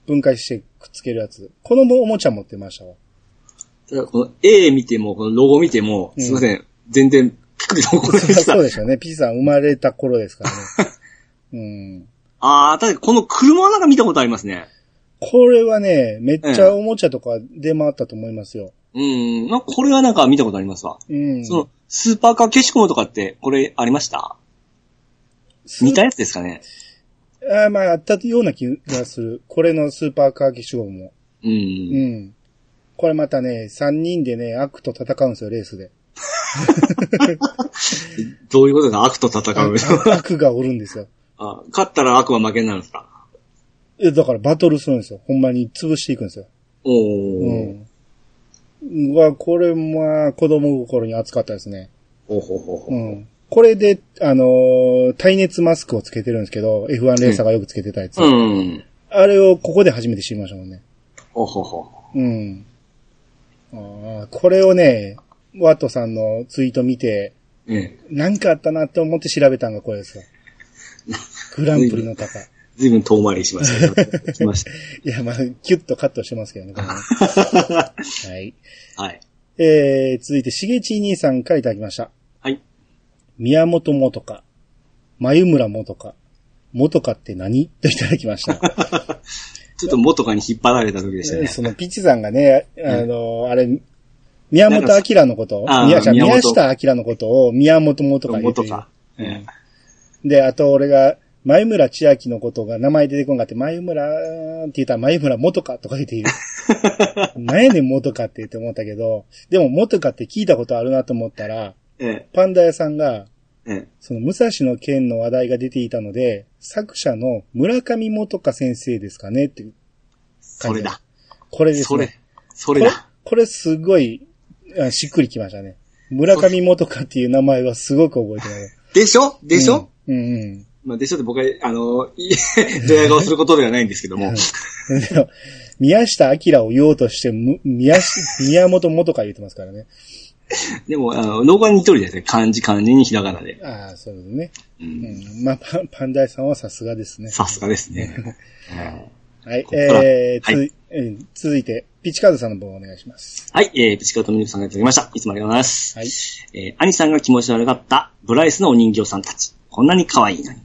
分解してくっつけるやつ。このおもちゃ持ってましたわ。ただこの A 見ても、このロゴ見ても、うんすいません。全然、ピクリと怒らないそうでしょうね。P さん生まれた頃ですからね。(laughs) うん。あー、ただこの車はなんか見たことありますね。これはね、めっちゃおもちゃとか出回ったと思いますよ。うん。なんかこれはなんか見たことありますわ。うん。その、スーパーカー消しゴムとかって、これありました？似たやつですかね？あーまあ、あったような気がする。これのスーパーカー消しゴムも。う。うんん。これまたね、3人でね、悪と戦うんですよ、レースで。(laughs) どういうことか？悪と戦う。悪がおるんですよ。あ勝ったら悪は負けになるんですか？えだからバトルするんですよ。ほんまに潰していくんですよ。おー。うん。うわ、これまあ、子供心に熱かったですね。ほうほうほうほう。うん。これで、あのー耐熱マスクをつけてるんですけど、F1 レーサーがよくつけてたやつ。うん。あれをここで初めて知りましたもんね。ほうほうほうん。あーこれをね、ワットさんのツイート見て、う。ええ。なんかあったなって思って調べたのがこれですよ。グランプリの鷹。ずいぶん遠回りしました。(laughs) いや、まあ、キュッとカットしてますけどね。(laughs) はい。はい。えー、続いて、しげち兄さんからいただきました。はい。宮本元か、眉村元か、元かって何？といただきました。(laughs) ちょっと元かに引っ張られた時でしたね。そのピッチさんがね、あの、あれ、宮本明のこと？宮宮下明のことを宮本元か言うてる元か。ええで、あと俺が、前村千秋のことが名前出てこんかって、前村って言ったら前村元かとか言っている。(laughs) 何やねん元かって言って思ったけど、でも元かって聞いたことあるなと思ったら、えパンダ屋さんが、え。ええ。その武蔵の剣の話題が出ていたので、作者の村上元か先生ですかねっていう。それだ。これですね。それ。それこれだ。、これすごい、あしっくりきましたね。村上元かっていう名前はすごく覚えてます。でしょ？でしょ、うん、うんうん。まあ、でしょって僕は、あの、い (laughs) ドヤ顔することではないんですけども。(laughs) 宮下明を言おうとして、む宮し、宮本元か言ってますからね。でも、あの、農家に似とるじゃないですか。漢字漢字にひらがなで。ああ、そうですね。う。うんん。まあ、パンパンダイさんはさすがですね。さすがですね。え (laughs) はい。えー、つはいうん続いて、ピチカードさんの方お願いします。はい、えー、ピチカートミルクさんがいただきました。いつもありがとうございます。はい。えー、兄さんが気持ち悪かったブライスのお人形さんたち。こんなに可愛いのに。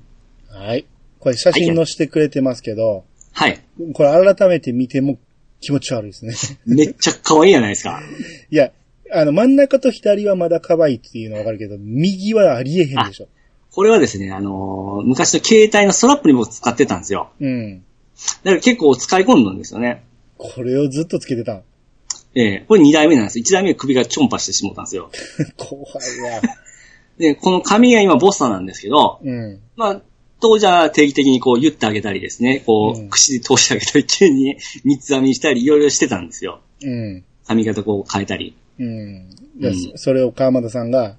はい。これ写真載せてくれてますけど、はい。これ改めて見ても気持ち悪いですね。(laughs) めっちゃ可愛いじゃないですか。(laughs) いや、あの、真ん中と左はまだ可愛いっていうのはわかるけど、右はありえへんでしょ。これはですね、あのー昔の携帯のストラップにも使ってたんですよ。うん。だから結構使い込んだんですよね。これをずっとつけてたん。えー、これ2代目なんです。1代目は首がチョンパしてしもったんですよ。(laughs) 怖いわ。で、この髪が今ボッサなんですけど、うん。まあ、当時は定期的にこう言ってあげたりですね、こう、うん口で通してあげたり、急に (laughs) 三つ編みしたり、いろいろしてたんですよ。うん。髪型こう変えたり。うん。でうんそれを川又さんが、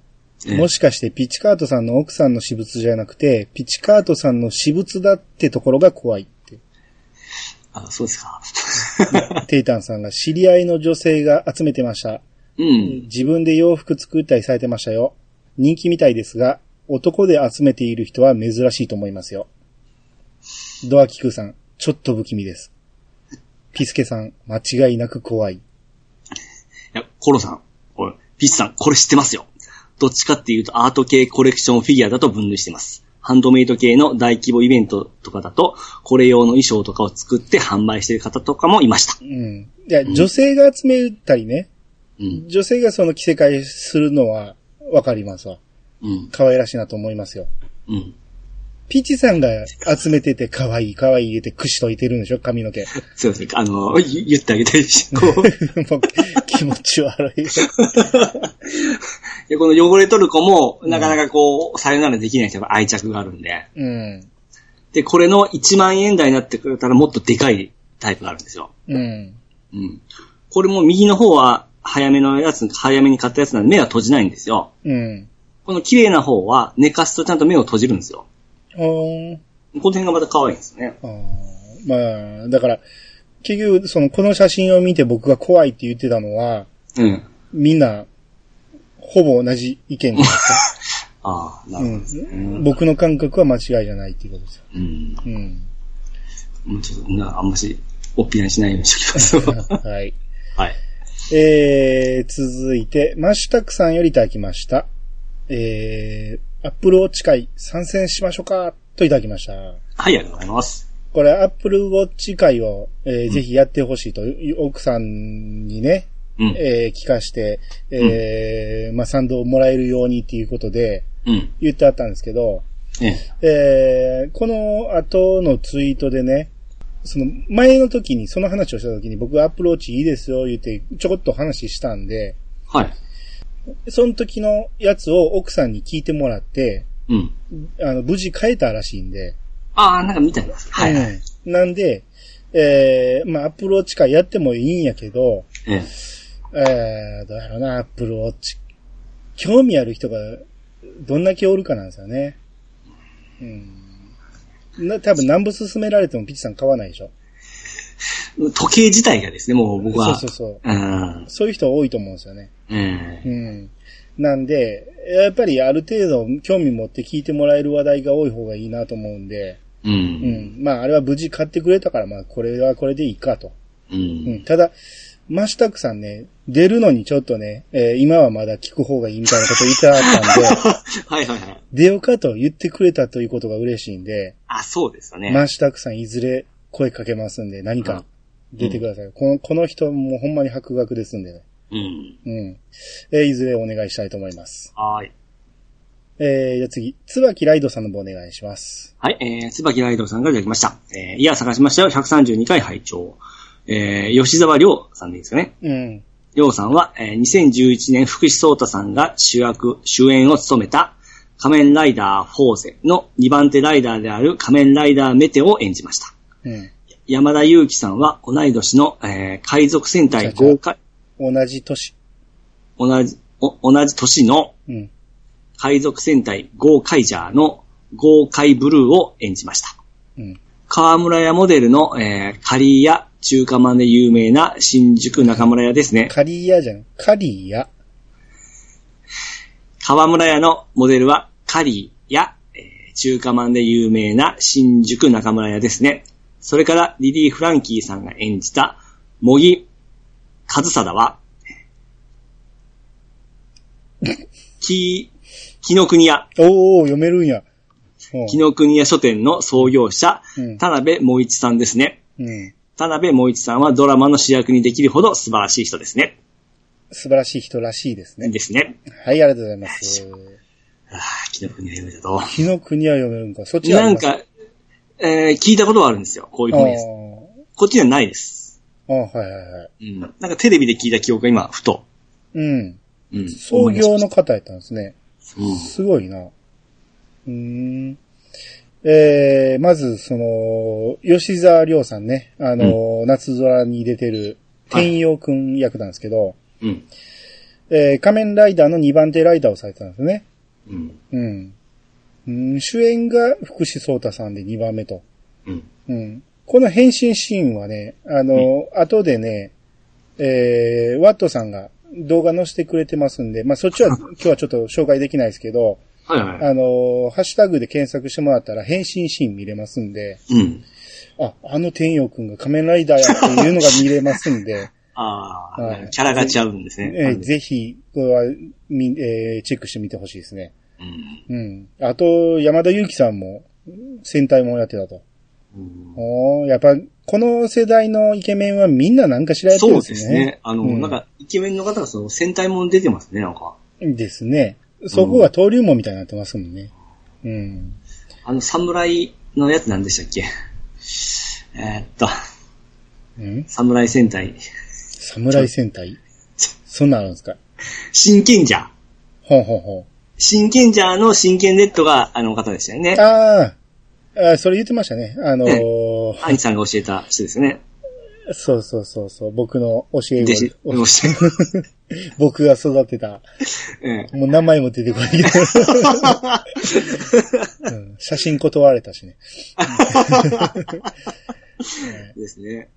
ええもしかしてピチカートさんの奥さんの私物じゃなくて、ピチカートさんの私物だってところが怖いって。あ、そうですか。テイタンさんが知り合いの女性が集めてました。うん。自分で洋服作ったりされてましたよ。人気みたいですが、男で集めている人は珍しいと思いますよ。ドアキクさん、ちょっと不気味です。ピスケさん、間違いなく怖い。いや、コロさん、おい、ピッチさん、これ知ってますよ。どっちかっていうとアート系コレクションフィギュアだと分類してます。ハンドメイド系の大規模イベントとかだと、これ用の衣装とかを作って販売している方とかもいましたう。ん。いや、女性が集めたりね、うん。女性がその着せ替えするのはわかりますわ。うん。可愛らしいなと思いますよ。うん。ピッチさんが集めてて可愛い可愛い言って串解いてるんでしょ？髪の毛。(laughs) そうですね。あの、ゆ言ってあげたいし、こう。(laughs) もう気持ち悪い。(laughs) で、この汚れ取る子も、なかなかこう、さよならできない人が愛着があるんで。うん。で、これの1万円台になってくれたらもっとでかいタイプがあるんですよ。うん。うん。これも右の方は早めのやつ、早めに買ったやつなんで目は閉じないんですよ。うん。この綺麗な方は寝かすとちゃんと目を閉じるんですよ。この辺がまた可愛いんですね。まあ、だから、結局、その、この写真を見て僕が怖いって言ってたのは、うん。みんな、ほぼ同じ意見です (laughs) ああ、なるほどね。ん。僕の感覚は間違いじゃないっていうことですよ。うん。うん。もうちょっと、なあんまし、おっぴらにしないようにしときます。(laughs) はい。はい。えー、続いて、マシュタクさんよりいただきました。えー、アップルウォッチ会参戦しましょうかといただきました。はい、ありがとうございます。これ、アップルウォッチ会を、えーぜひやってほしいと、奥さんにね、うん。えー聞かして、えーまあ、賛同をもらえるようにっていうことでうん。言ってあったんですけど、ええ。えーこの後のツイートでね、その前の時に、その話をした時に僕がアップルウォッチいいですよ言ってちょこっと話したんで、はい。その時のやつを奥さんに聞いてもらって、うん。あの、無事変えたらしいんで、ああ、なんか見たんです。はい。はいうんなんで、えーまあ、アップルウォッチ会やってもいいんやけど、ええ。えー、どうやろうな、アップルウォッチ。興味ある人がどんだけおるかなんですよね。うん。な、多分何部進められてもピッチさん買わないでしょ。時計自体がですね、もう僕は。そうそうそう。うん。そういう人多いと思うんですよね。ええ。うん。なんで、やっぱりある程度興味持って聞いてもらえる話題が多い方がいいなと思うんで、う。うんん。まあ、あれは無事買ってくれたから、まあ、これはこれでいいかと。う。うんん。ただ、マシュタクさんね、出るのにちょっとね、えー今はまだ聞く方がいいみたいなこと言ってあったんで、(laughs) はいはいはい。出ようかと言ってくれたということが嬉しいんで、あ、そうですよね。マシュタクさんいずれ声かけますんで、何か出てください。このこの人もほんまに博学ですんでね。うん。うん。えーいずれお願いしたいと思います。はーい。えー、じゃあ次、椿ライドさんの方お願いします。はい、えー、椿ライドさんからいただきました。えー、いや、探しましたよ。132回拝聴えー、吉沢亮さんでいいですかね。うん。亮さんは、えー、2011年福士蒼太さんが主役、主演を務めた仮面ライダーフォーゼの2番手ライダーである仮面ライダーメテオを演じました。うん。山田裕貴さんは同い年の、えー、海賊戦隊豪快、同じ年。同じ、お同じ年のうん。海賊戦隊ゴーカイジャーのゴーカイブルーを演じました。うん。河村屋モデルの、えー、カリー屋中華まんで有名な新宿中村屋ですね。カリーヤじゃん。カリーヤ。河村屋のモデルはカリーや、えー中華まんで有名な新宿中村屋ですね。それからリリー・フランキーさんが演じた、茂木和貞は、き、木の国屋、おー、読めるんや。木の国屋書店の創業者、うん田辺萌一さんですね。うん。田辺萌一さんはドラマの主役にできるほど素晴らしい人ですね。素晴らしい人らしいですね。ですね。はい、ありがとうございます。ああ、木の国屋読めたと。木の国は読めるんか。そっちなんか、えー、聞いたことはあるんですよ。こういうあ本です。こっちにはないです。あ、はいはいはい。うん。なんかテレビで聞いた記憶が今、ふと。うん。うん。創業の方やったんですね。うん。すごいな。うーん。えー、まず、その、吉沢亮さんね、あの、夏空に出てる天陽くん役なんですけど、うん。えー仮面ライダーの2番手ライダーをされてたんですね。うん。うん。うん主演が福士蒼太さんで2番目と。うん。うん。この変身シーンはね、あの、後でね、えー、ワットさんが動画載せてくれてますんで、まあ、そっちは今日はちょっと紹介できないですけど、はいはい。あの、ハッシュタグで検索してもらったら変身シーン見れますんで、うん。あ、あの天陽くんが仮面ライダーやっていうのが見れますんで、(laughs) ああ、はいキャラが違うんですね。えーぜひ、これは、み、えーチェックしてみてほしいですね。うん。うん。あと、山田裕貴さんも、戦隊もやってたと。うんおーやっぱ、この世代のイケメンはみんななんか知られてるんそうですね。ですね。あの、うんなんか、イケメンの方がその戦隊もん出てますね、なんか。ですね。そこが登竜門みたいになってますもんね。うん。あの、侍のやつなんでしたっけ？(laughs) えーっと、うん？侍戦隊。侍戦隊？そんなんあるんですか？真剣者。ほうほうほ真剣者の真剣ネットがあの方でしたよねう。。あーあー、それ言ってましたね。あのーアニさんが教えた人ですよね。そうそうそうそう、僕の教え弟子、(laughs) 僕が育てた、ええもう名前も出てこないけど、(laughs) うん写真断られたしね。(laughs) ですね。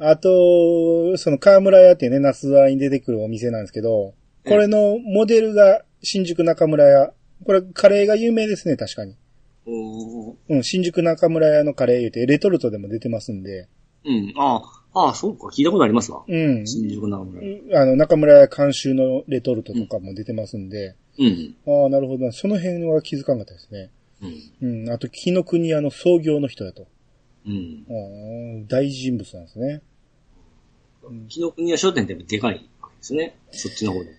あと、その河村屋ってね、夏空に出てくるお店なんですけど、これのモデルが新宿中村屋。これカレーが有名ですね、確かに。うん、新宿中村屋のカレー言うて、レトルトでも出てますんで、うん。ああ、ああ、そうか。聞いたことありますわ。うん。新宿な村。あの、中村屋監修のレトルトとかも出てますんで、うん。ああ、なるほどな。その辺は気づかなかったですね。うん。うん。あと、木の国屋の創業の人だと。うん。大人物なんですね。紀ノ国屋商店ってでかいわけですね。そっちの方で。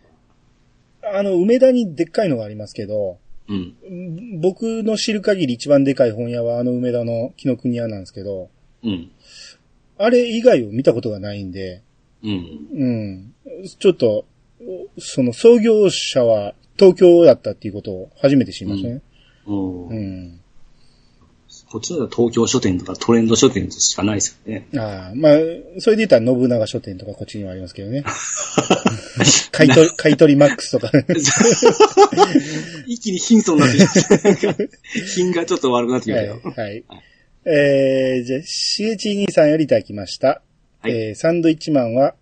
あの、梅田にでっかいのがありますけど、うん。僕の知る限り一番でかい本屋はあの梅田の木の国屋なんですけど、うん。あれ以外を見たことがないんで、うん。うん。ちょっと、その創業者は東京だったっていうことを初めて知りましたね。おーうん。こっちのは東京書店とかトレンド書店しかないですよね。ああ、まあ、それで言ったら信長書店とかこっちにはありますけどね。(laughs) 買い取り、買い取りマックスとか。(laughs) 一気に貧相になってき。(laughs) 品がちょっと悪くなってきまはいしたよ。。はい。えー、じゃあ、しげち兄さんよりいただきました。はいえー、サンドイッチマンは、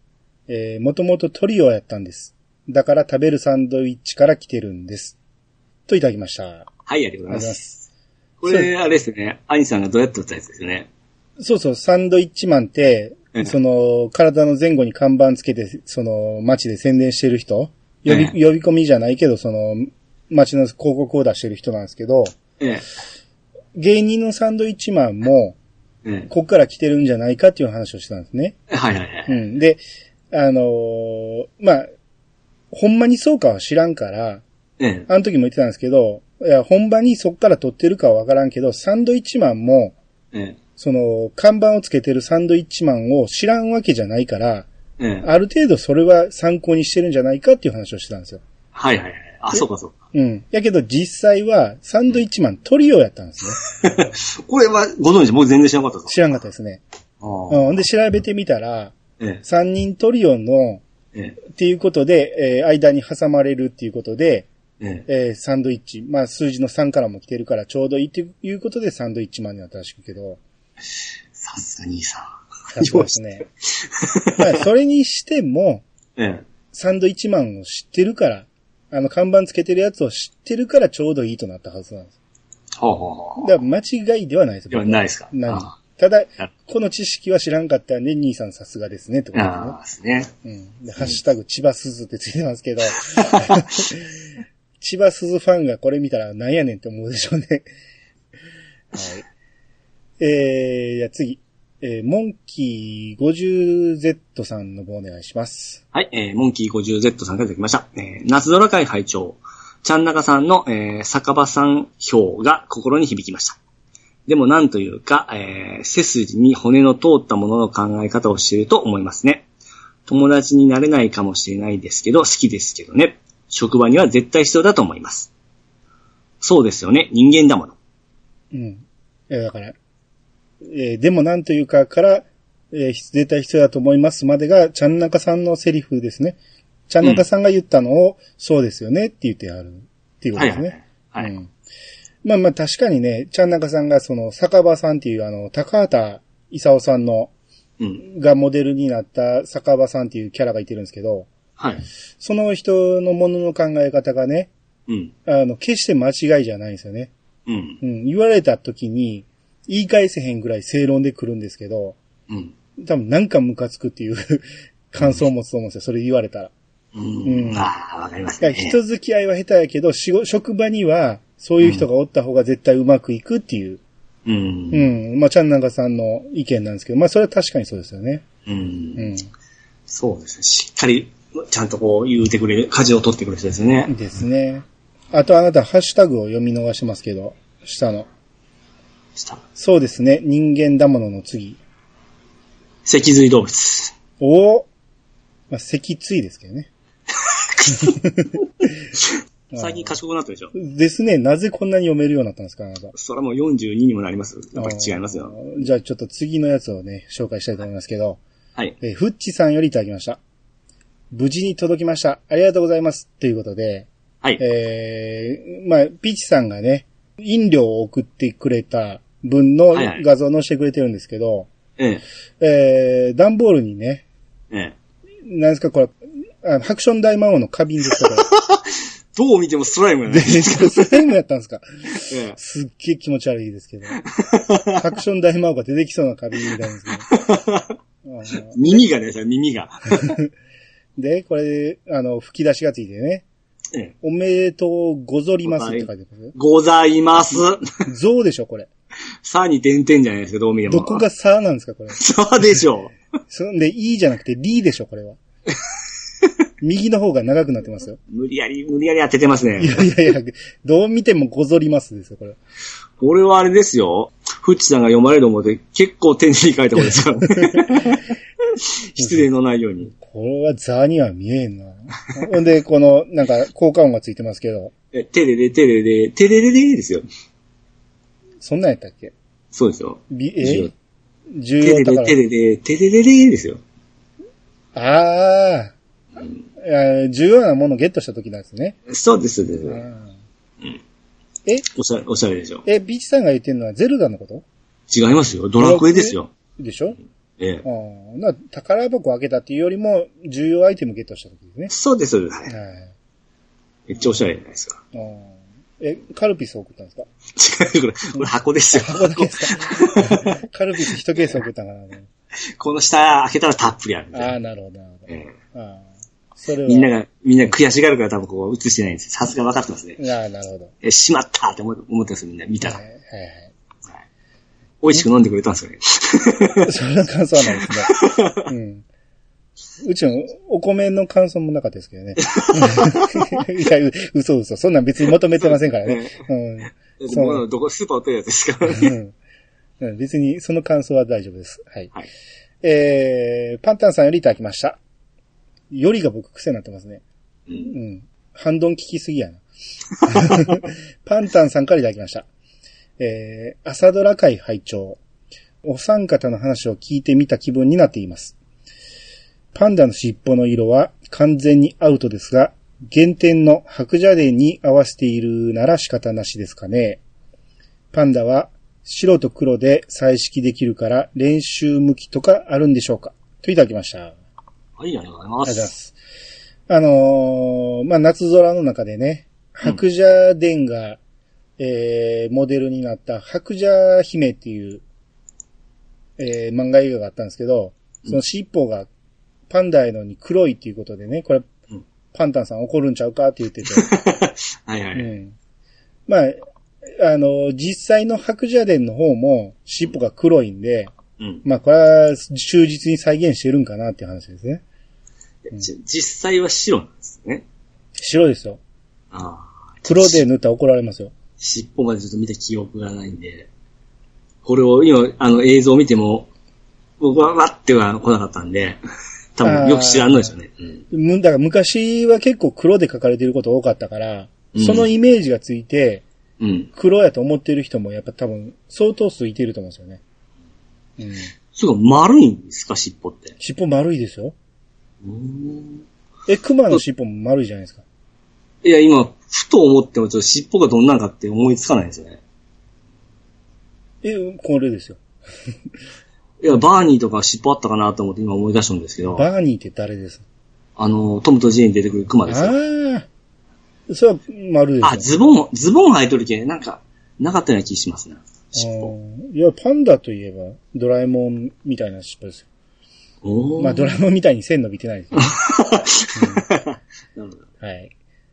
えー、もともとトリオやったんです。だから食べるサンドイッチから来てるんです。といただきました。はい、ありがとうございます。す。これ、あれですね。アニさんがどうやって売ったやつですよね。そうそう、サンドイッチマンってう、んその、体の前後に看板つけて、その、街で宣伝してる人呼び、うん呼び込みじゃないけど、その、街の広告を出してる人なんですけど、え芸人のサンドイッチマンも、え。えこっから来てるんじゃないかっていう話をしてたんですね。え。はいはいはい。うん。で、あのーまあ、ほんまにそうかは知らんから、ええ。あの時も言ってたんですけど、いや、本場にそっから取ってるかはわからんけど、サンドイッチマンも、ええ。その、看板をつけてるサンドイッチマンを知らんわけじゃないから、ええ。ある程度それは参考にしてるんじゃないかっていう話をしてたんですよ。はいはいはい。あ、そうかそうか。うん。やけど実際は、サンドイッチマントリオやったんですね。(laughs) これはご存知僕全然知らなかったです。知らんかったですね。うん。で、調べてみたら、え3人トリオの、え。ええ。っていうことで、えー間に挟まれるっていうことで、ええ。えーサンドイッチ。まあ、数字の3からも来てるからちょうどいいっていうことでサンドイッチマンになったらしいけど、さすが兄さそうですね。まあ、それにしても、ん。ええ。サンドイッチマンを知ってるから、あの、看板つけてるやつを知ってるからちょうどいいとなったはずなんです。ほうほうほう。だから間違いではないです。ないですか。何あただあ、この知識は知らんかったんで、兄さんさすがですね、ってことでね。ああ、ですね。うん。で、ハッシュタグ、千葉鈴ってついてますけど、(laughs) 千葉鈴ファンがこれ見たらなんやねんって思うでしょうね。はい。えー、じゃあ次。えー、モンキー 50Z さんの方お願いします。はい、えー、モンキー 50Z さんからいただきました。えー、夏空会会長、ちゃんなかさんの、えー、酒場さん票が心に響きました。でもなんというか、えー、背筋に骨の通ったものの考え方をしていると思いますね。友達になれないかもしれないですけど、好きですけどね。職場には絶対必要だと思います。そうですよね。人間だもの。うん。えーだから、えーでもなんというかから、えー絶対必要だと思いますまでが、ちゃんなかさんのセリフですね。ちゃんなかさんが言ったのを、そうですよねって言ってあるっていうことですね。はい。うん。まあまあ確かにね、ちゃんなかさんがその、酒場さんっていうあの、高畑勲さんの、うん。がモデルになった酒場さんっていうキャラがいてるんですけど、はい。その人のものの考え方がね、うん。あの、決して間違いじゃないんですよね。うん。うん、言われた時に、言い返せへんぐらい正論で来るんですけど、うん。多分なんかムカつくっていう (laughs) 感想を持つと思うんですよ。それ言われたら。うん。うんああ、わかりますね。人付き合いは下手やけど、仕事職場にはそういう人がおった方が絶対うまくいくっていう。うんう。ん。まあ、ちゃんなかさんの意見なんですけど、まあ、それは確かにそうですよね。う。うんん。そうですね。しっかり、ちゃんとこう言うてくれる、舵を取ってくれる人ですよね。ですね。あとあなた、ハッシュタグを読み逃しますけど、下の。した。そうですね。人間だものの次。脊髄動物。おまあ、脊椎ですけどね。(laughs) 最近賢くなったでしょ。ですね。なぜこんなに読めるようになったんですか、あなた。それはもう42にもなります。やっぱり違いますよ。じゃあちょっと次のやつをね、紹介したいと思いますけど、はい。えーフッチさんよりいただきました。無事に届きました。ありがとうございます。ということで、はい。えー、まあ、ピーチさんがね、飲料を送ってくれた分のはいはい画像を載せてくれてるんですけど、ええー、段ボールにね、え。ええ。なんですか、これ、あハクション大魔王の花瓶ですか、これ。(laughs) どう見てもストライムね。スライムやったんですか？ええ。すっげえ気持ち悪いですけど。ハクション大魔王が出てきそうな花瓶みたいなんです (laughs) けど。耳がね、耳が。(laughs) で、これ、あの、吹き出しがついてね、ええ。おめでとうごぞりますって書いてますございます。象でしょ、これ。さに点々じゃないですか、どう見ても。どこがさなんですか、これ。さでしょ (laughs) そんで、いいじゃなくて、りでしょ、これは。(laughs) 右の方が長くなってますよ。無理やり、無理やり当ててますいね。やいやいや、どう見てもごぞりますですよ、これ。俺はあれですよ。フッチさんが読まれる思って結構丁寧に書いたことですからね。(laughs) 失礼のないように。これはザには見えんな。ほんで、この、なんか、効果音がついてますけど、え、テレレテレレ、テレレレですよ。そんなんやったっけ？そうですよ。び重え？重テレレ要だからテ。レレ、テレレレですよ。ああ、いや重要なものをゲットした時なんですね。そうです、そうです。うんえ、おしゃれ、おしゃれでしょ。え、ビーチさんが言ってるのはゼルダのこと？違いますよ。ドラクエですよ。でしょ？ええ。ああ、な宝箱開けたっていうよりも、重要アイテムゲットした時ですそうです、そうです。はい。めっちゃおしゃれじゃないですか。ああえ、カルピス送ったんですか？違う、これ、これ箱ですよ。(laughs) 箱だけですか？(laughs) カルピス一ケース送ったからね。この下開けたらたっぷりあるみたいな。ああ、なるほど、なるほど。ええああそれは。みんなが、みんな悔しがるから多分こう映してないんですよ。さすが分かってますね。ああ、なるほど。え、しまったって思思ってますみんな見たら。はい、はい、美味しく飲んでくれたんですよね。(laughs) はい。そんな感想はないですね。うん。うちのお米の感想もなかったですけどね。(laughs) いや、う嘘嘘。そんなん別に求めてませんからね。うん。でそうもどこ、スーパー売ってるやつですからね。うんうん別にその感想は大丈夫です。はい。はい。えー、パンタンさんよりいただきました。よりが僕癖になってますね。う。うんん。反論聞きすぎやな。(laughs) パンタンさんからいただきました。えー、朝ドラ会拝聴お三方の話を聞いてみた気分になっています。パンダの尻尾の色は完全にアウトですが、原点の白蛇伝に合わせているなら仕方なしですかね。パンダは白と黒で彩色できるから練習向きとかあるんでしょうか？といただきました。はい、ありがとうございま。すす。あのーまあ、夏空の中でね、白蛇伝が、えー、モデルになった白蛇姫っていうえー漫画映画があったんですけど、その尻尾がパンダやのに黒いっていうことでね、これ、うんパンタンさん怒るんちゃうかって言ってて。(laughs) はいはい。うん。まあ、あの、実際の白蛇伝の方も尻尾が黒いんで、うん。まあこれは忠実に再現してるんかなっていう話ですね。じ実際は白なんですね。白ですよ。ああ。黒で塗ったら怒られますよ。尻尾までちょっと見た記憶がないんで、これを今、あの映像を見ても、僕はわっては来なかったんで、多分よく知らんのですよね。うん。むだから昔は結構黒で書かれてること多かったから、うんそのイメージがついて、うん。黒やと思ってる人もやっぱ多分相当数いてると思うんですよね。うん。そうか、丸いんですか、尻尾って。尻尾丸いですよ。え、熊の尻尾も丸いじゃないですか。いや、今、ふと思っても、ちょっと尻尾がどんなんかって思いつかないんですよね。え、これですよ。いや、バーニーとか尻尾あったかなと思って今思い出したんですけど、バーニーって誰ですあの、トムとジェーンに出てくるクマですよ。ああ。それは丸ですよ。あ、ズボン、ズボン履いとるけ、なんか、なかったような気しますね。尻尾。うんいや、パンダといえば、ドラえもんみたいな尻尾ですよ。おーまあ、ドラえもんみたいに線伸びてないですよ。(laughs) なるほど。はい。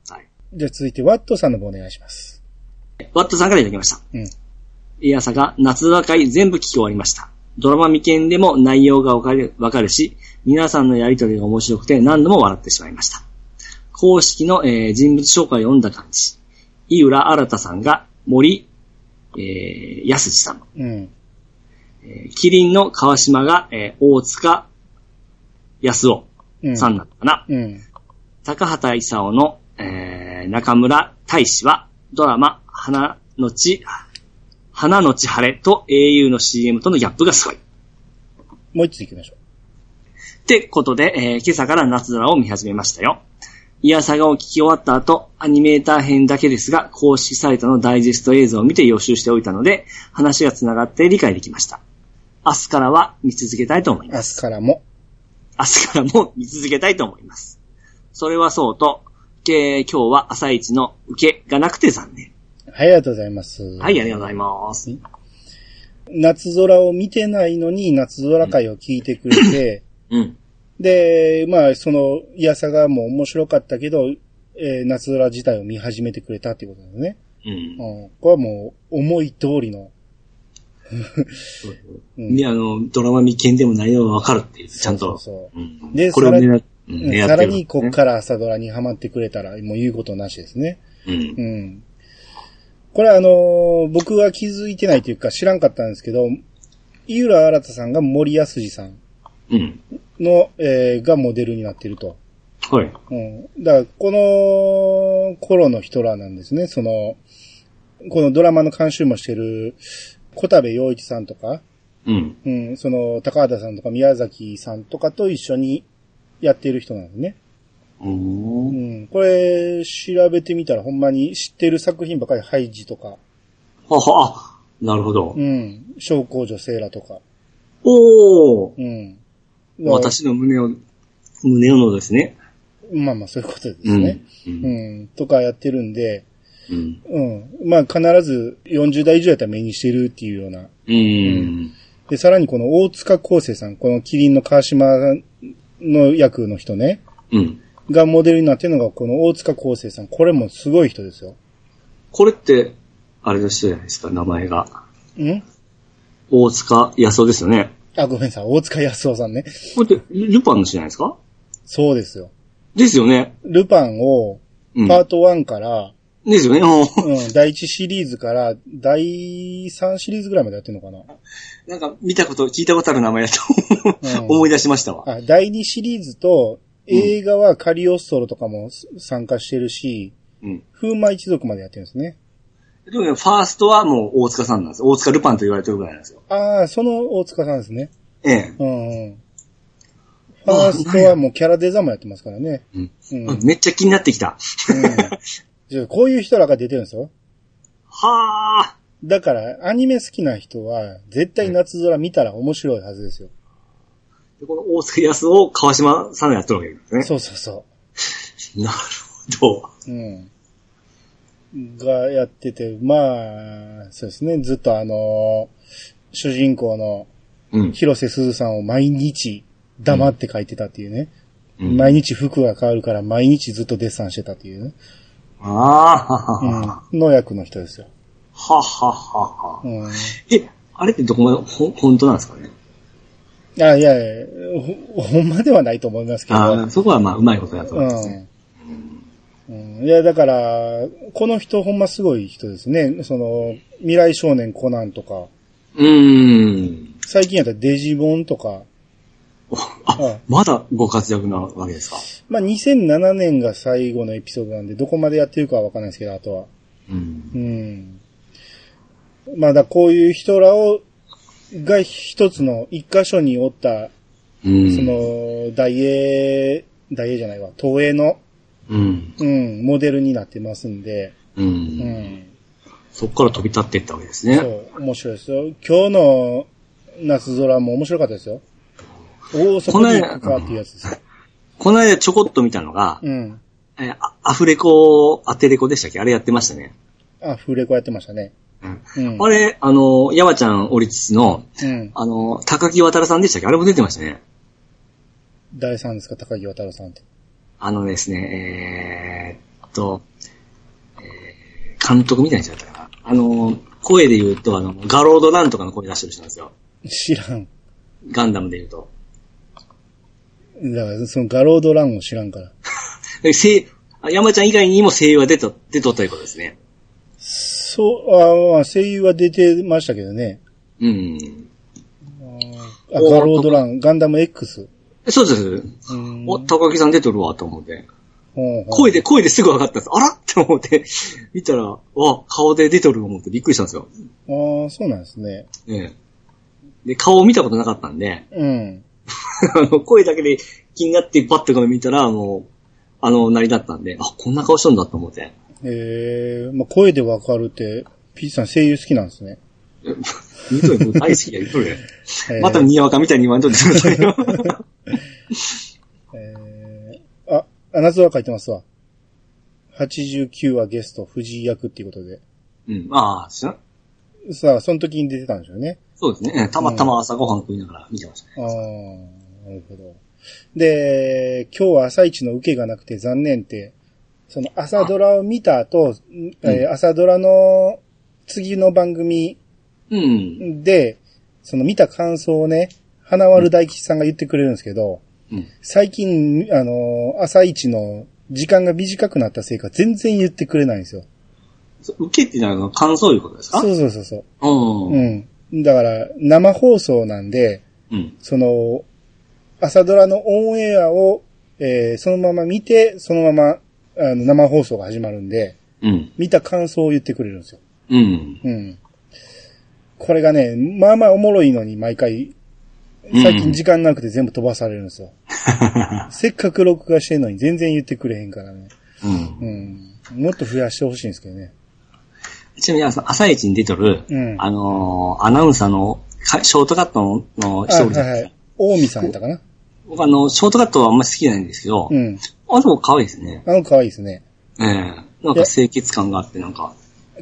はい。じゃあ続いて、ワットさんの方お願いします。ワットさんからいただきました。うん。いやさが夏空会全部聞き終わりました。ドラマ未見でも内容がわかるわかるし、皆さんのやりとりが面白くて何度も笑ってしまいました。公式の、えー人物紹介を読んだ感じ。井浦新さんが森、えー、安地さん。うん。えーキリンの川島が、えー大塚康夫うん。さんだったかな。うん。高畑勲の、えー中村大使は、ドラマ、花のち、花のち晴れと au の CM とのギャップがすごい。もう一つ行きましょってことで、えー今朝から夏空を見始めましたよ。イヤサガを聞き終わった後、アニメーター編だけですが、公式サイトのダイジェスト映像を見て予習しておいたので、話が繋がって理解できました。明日からは見続けたいと思います。日からも。明日からも見続けたいと思います。それはそうと、えー今日は朝一の受けがなくて残念。はい、ありがとうございます。はい、ありがとうございます。夏空を見てないのに、夏空会を聞いてくれて、うん。で、まあ、その、いやさがも面白かったけど、えー夏空自体を見始めてくれたっていうことですね。うんうん。これはもう、思い通りの。うんで、あの、ドラマ未見でも内容がわかるっていう、ちゃんと。そうそううんでこれさらに、こっから朝ドラにハマってくれたら、もう言うことなしですね。うんう。ん。これあのー僕は気づいてないというか知らんかったんですけど、井浦新さんが森安二さんうん。の、えーがモデルになってると。はい。うん。だから、この頃の人らなんですね。その、このドラマの監修もしてる、小田部洋一さんとか、うん。うん、その、高畑さんとか宮崎さんとかと一緒にやってる人なんですね。おーうん。これ、調べてみたらほんまに知ってる作品ばかり、ハイジとか、はは、あ、なるほど。うん、小公女セーラとか、おー。うん。私の胸を、胸のですね。まあまあ、そういうことですうん。ね。う。うんん、とかやってるんで、うん。うん。まあ、必ず40代以上やったら目にしてるっていうような。うん。で、さらにこの大塚康生さん、このキリンの川島の役の人ね、うん。がモデルになってるのがこの大塚康生さん。これもすごい人ですよ。これって、あれの人じゃないですか、名前が。ん？大塚康夫ですよね。あ、ごめんなさい。大塚康夫さんね。これって、ルパンの人じゃないですか？そうですよ。ですよね。ルパンを、うん。パート1から、ですよね。おーうん、第1シリーズから第3シリーズぐらいまでやってるのかな。なんか見たこと、聞いたことある名前だとうん思い出しましたわ。あ、第2シリーズと、映画はカリオストロとかも参加してるし、うん。風魔一族までやってるんですね。でもね、ファーストはもう大塚さんなんですよ。大塚ルパンと言われてるぐらいなんですよ。ああ、その大塚さんですね。ええ。うんうん。ファーストはもうキャラデザもやってますからね。うん。うん。うんめっちゃ気になってきた。じゃあこういう人らが出てるんですよ。はあ。だから、アニメ好きな人は、絶対夏空見たら面白いはずですよ。でこの大塚康を川島さんがやってるわけですね。そうそうそ (laughs) なるほど。う。うん。がやってて、まあ、そうですね。ずっとあの、主人公の、うん。広瀬すずさんを毎日黙って書いてたっていうね。うん毎日服が変わるから毎日ずっとデッサンしてたっていうね。ああ。うん。の役の人ですよ。ははははう。ん。え、あれってどこまでほ、本当なんですかね？あ、いやいや、ほ、ほんまではないと思いますけど。ああ、そこはまあ、うまいことやと思いますね。いや、だから、この人ほんますごい人ですね。その、未来少年コナンとか、うーん。最近やったらデジモンとか、ああ、まだご活躍なわけですか？まあ、2007年が最後のエピソードなんで、どこまでやってるかはわかんないですけど、あとは。うんう。ん。まあ、だこういう人らを、が一つの一箇所におった、うん。そ、の、大英、大英じゃないわ、東映の、うん。うん、モデルになってますんで、う。うんん。そこから飛び立っていったわけですそね。う、面白いですよ。今日の夏空も面白かったですよ。おお、そこに行くかっていうやつですよ。この間ちょこっと見たのが、うん。えあアフレコ、アテレコでしたっけ？あれやってましたね。あ、フレコやってましたね。うん。うん。あれ、あの、山ちゃん降りつつの、うん。あの、高木渡さんでしたっけ？あれも出てましたね。誰さんですか？高木渡さんって。あのですね、えーっと、えー監督みたいにしちゃったかな。あの、声で言うと、あの、ガロードランとかの声出してる人なんですよ。知らん。ガンダムで言うと。だから、そのガロードランを知らんから。で声あ山ちゃん以外にも声優は出と、出とったということですね。そう、あまあ、声優は出てましたけどね。うん。あ、ガロードラン、ガンダム X。そうです。うんお、高木さん出とるわ、と思って。声で、声ですぐ分かったんです。あらって思って、(laughs) 見たら、わ、顔で出とる思ってびっくりしたんですよ。ああ、そうなんですね。ええ。で、顔を見たことなかったんで、うん。(laughs) あの、声だけで気になってバッと見たら、もう、あの、なりだったんで、あ、こんな顔しとんだと思って。ええまあ、声でわかるって、ピーチさん声優好きなんですね。見とる、大好きや、言うとる (laughs) またにわかみたいに言わんとってくださいよ。(laughs) えー、あ、あ、夏は書いてますわ。89話ゲスト、藤井役っていうことで。うん、ああ、知らんさあ、その時に出てたんでしょうね。そうですね。たまたま朝ごはん食いながら見てましたね。ああ、なるほど。で、今日は朝一の受けがなくて残念って、その朝ドラを見た後、えー朝ドラの次の番組うん。で、その見た感想をね、花丸大吉さんが言ってくれるんですけど、うん。最近、あの、朝一の時間が短くなったせいか全然言ってくれないんですよ。受けってのは感想いうことですか？そうそうそうそう。う。うんん。だから、生放送なんで、うん。その、朝ドラのオンエアを、えーそのまま見て、そのまま、あの、生放送が始まるんで、うん。見た感想を言ってくれるんですよ。うん。うん。これがね、まあまあおもろいのに毎回、最近時間なくて全部飛ばされるんですよ。(laughs) せっかく録画してんのに全然言ってくれへんからね。うんう。ん。もっと増やしてほしいんですけどね。ちなみに朝朝一に出とる、うんあのーアナウンサーのかショートカットの人おるじゃないです。大見さんやったかな僕あの、ショートカットはあんまり好きじゃないんですけど、うん。あの子可愛いですね。あの可愛いですね。ええなんか清潔感があってなんか、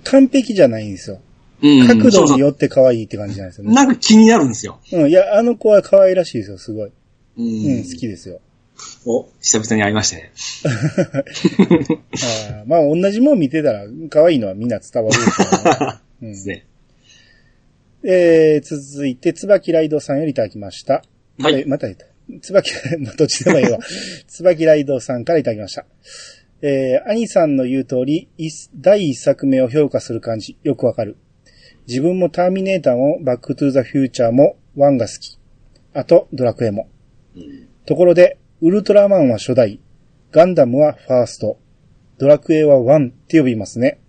完璧じゃないんですよ。うん角度によって可愛いって感じなんですよね。なんか気になるんですよ。うん。いや、あの子は可愛らしいですよ、すごい。ううん、好きですよ。お、久々に会いましたね。(laughs) あーまあ、同じもん見てたら、可愛いのはみんな伝わる (laughs) ね、うんですね。えー、続いて、椿ライドさんよりいただきました。はいえまた言った。椿、(laughs) まあ、どっちでもいいわ。椿ライドさんからいただきました。えー、兄さんの言う通り、一第一作目を評価する感じ、よくわかる。自分もターミネーターも、バックトゥーザフューチャーも、ワンが好き。あと、ドラクエも。うんところで、ウルトラマンは初代、ガンダムはファースト、ドラクエはワンって呼びますね。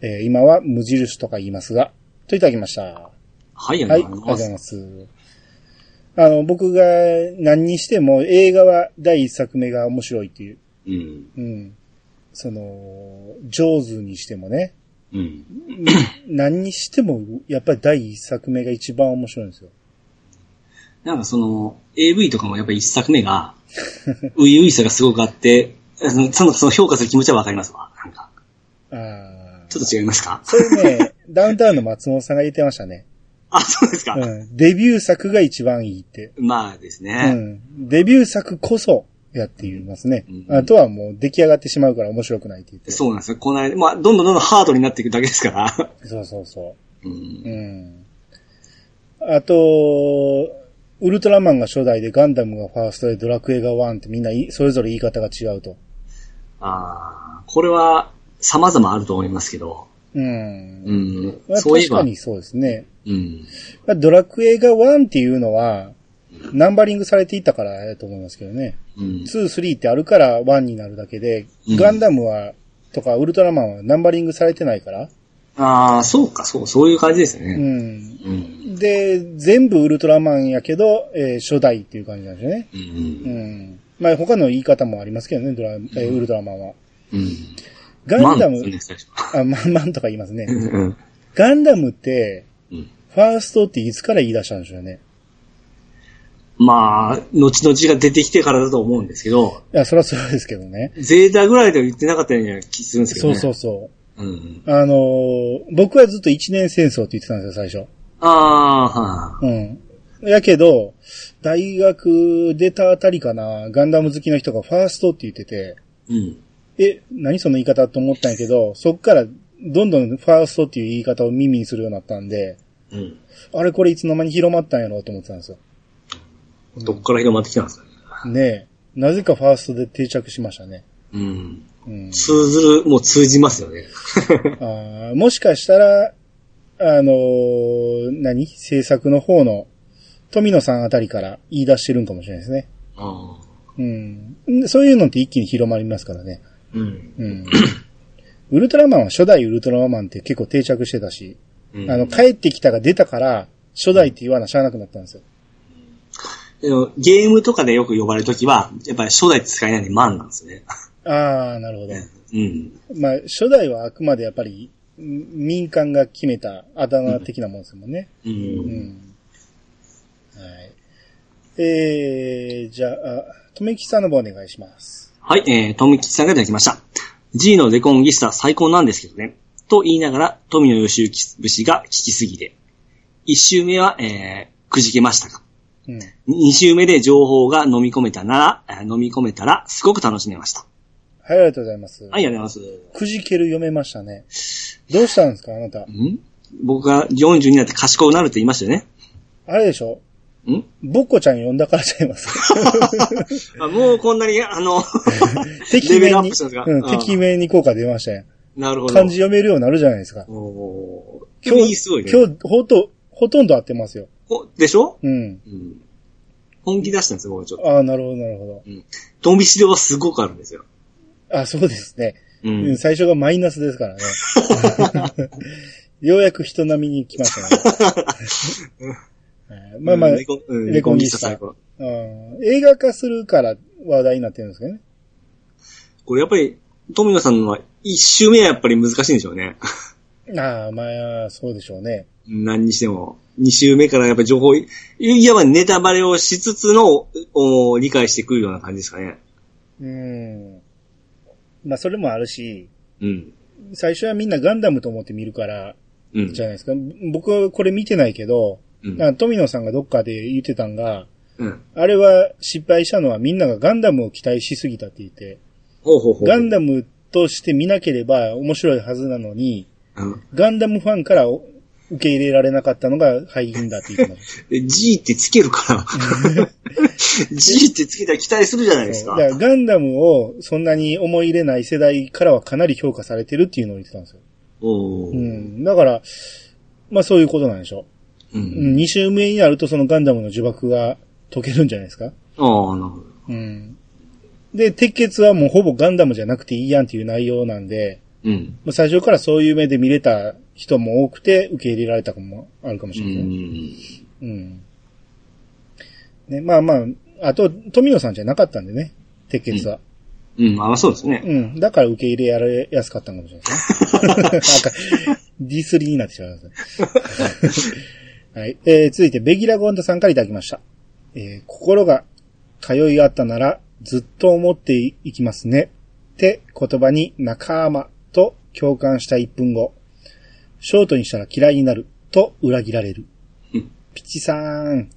えー今は無印とか言いますが、といただきました。はい、あはい、ありりがとうがとうございございます。ます。あの、僕が何にしても映画は第一作目が面白いっていう。うん。うん。その、上手にしてもね。うん。何にしても、やっぱり第一作目が一番面白いんですよ。なんかその、AV とかもやっぱり一作目が、ういういさがすごくあって、その、その評価する気持ちはわかりますわ。なんか、ああ。ちょっと違いますか？それね、(laughs) ダウンタウンの松本さんが言ってましたね。あ、そうですか。うん。デビュー作が一番いいって。まあですうね。ん。デビュー作こそ、やって言いますね。うんあとはもう出来上がってしまうから面白くないって言って。そうなんですよ。この間、まあ、どんどんどんどんハードになっていくだけですから。(laughs) そうそうそうう。んうん。あと、ウルトラマンが初代でガンダムがファーストでドラクエがワンってみんないそれぞれ言い方が違うと。ああ、これは様々あると思いますけど。うん。うんま。あそういえば。確かにそうですね。うん。まあドラクエが1っていうのは、ナンバリングされていったからやと思いますけどね。うん。2、3ってあるから1になるだけで、うんガンダムは、とかウルトラマンはナンバリングされてないから。ああ、そうか、そう、そういう感じですうね。ん。うん。で、全部ウルトラマンやけど、えー初代っていう感じなんですよね。う。うんん。まあ他の言い方もありますけどね、ドラ、えーウルトラマンは。うん。ガンダム、マンですね最初あ、マンマンとか言いますね。うん。ガンダムって、うん。ファーストっていつから言い出したんでしょうね。まあ、後々が出てきてからだと思うんですけど、いや、そりゃそうですけどね。ゼータぐらいでは言ってなかったような気するんですけどね。そうそうそう。うん。あのー僕はずっと一年戦争って言ってたんですよ、最初。ああ、はい。うん。やけど、大学出たあたりかな、ガンダム好きの人がファーストって言ってて、うん。え、何その言い方と思ったんやけど、そっからどんどんファーストっていう言い方を耳にするようになったんで、うん。あれこれいつの間に広まったんやろうと思ってたんですよ。どっから広まってきたんですか？ね。ねえ。なぜかファーストで定着しましたね。うん。うん。通ずる、もう通じますよね。(laughs) あーもしかしたら、あのー何？制作の方の富野さんあたりから言い出してるんかもしれないですね。ああ。うん。そういうのって一気に広まりますからね。うん。うん。(clears throat) ウルトラマンは初代ウルトラマンって結構定着してたし、うんあの、帰ってきたが出たから、初代って言わなしゃあなくなったんですよ。ゲームとかでよく呼ばれるときは、やっぱり初代って使えないんでマンなんですよね。ああ、なるほど。(laughs) うん。まあ、初代はあくまでやっぱり、ん民間が決めたあだ名的なもんですもんね。う。うんん。はい。えー、じゃあ、あとめきさんの方お願いします。はい、えー、富吉さんがいただきました。G のデコンギスタ最高なんですけどね。と言いながら、富野義行節が聞きすぎて。一周目は、えー、くじけましたが。うん。二周目で情報が飲み込めたなら、えー飲み込めたら、すごく楽しめました。はい、ありがとうございます。はい、ありがとうございます。くじける読めましたね。どうしたんですか、あなた？ん？僕が40になって賢くなるって言いましたよね。あれでしょ？ん？ぼっこちゃん呼んだからちゃいます。(laughs) あもうこんなに、あの、(laughs) 敵面に、敵面に効果出ましたよ。なるほど。漢字読めるようになるじゃないですか。今日。今日、ほと、ほとんど合ってますよ。おでしょ？うん。うん。本気出したんですよ、僕はちょっと。ああ、なるほど、なるほど。ドンビシではすごくあるんですよ。あそうですね。ううん、。最初がマイナスですからね。(laughs) ようやく人並みに来ましたね。(laughs) はいまあまあ、レコンギスタ映画化するから話題になってるんですけどね？これやっぱり、富野さんのは一周目はやっぱり難しいんでしょうね。(laughs) ああ、まあ、そうでしょうね。何にしても。二周目からやっぱり情報、いいわばネタバレをしつつの、お理解してくるような感じですかね。うん。まあ、それもあるし、うん。最初はみんなガンダムと思って見るから、うんじ。ゃないですか。僕はこれ見てないけど、うんあ富野さんがどっかで言ってたんが、うん。あれは失敗したのはみんながガンダムを期待しすぎたって言って、ほうほうほう。ガンダムとして見なければ面白いはずなのに、うん。ガンダムファンからお受け入れられなかったのが敗因だって言ってまし (laughs) で G ってつけるから。(laughs) G ってつけたら期待するじゃないですた。かだ。からガンダムをそんなに思い入れない世代からはかなり評価されてるっていうのを言ってたんですよ。うん。だから、まあそういうことなんでしょうう。うんん。2周目になるとそのガンダムの呪縛が解けるんじゃないですかああ、なるほど。うん。で、鉄血はもうほぼガンダムじゃなくていいやんっていう内容なんで、うん。まあ最初からそういう目で見れた人も多くて受け入れられたかもあるかもしうれない。ん。うん。ね、まあまあ、あと、富野さんじゃなかったんでね、鉄血は。うん、あそうですね。うん。だから受け入れられやすかったのかもしれないですね。なんか、ディスリになってしまいますね。(laughs) はい。えー、続いて、ベギラゴンドさんからいただきました。えー、心が通い合ったなら、ずっと思っていきますね。って言葉に仲間と共感した1分後。ショートにしたら嫌いになると裏切られる。ピチさん。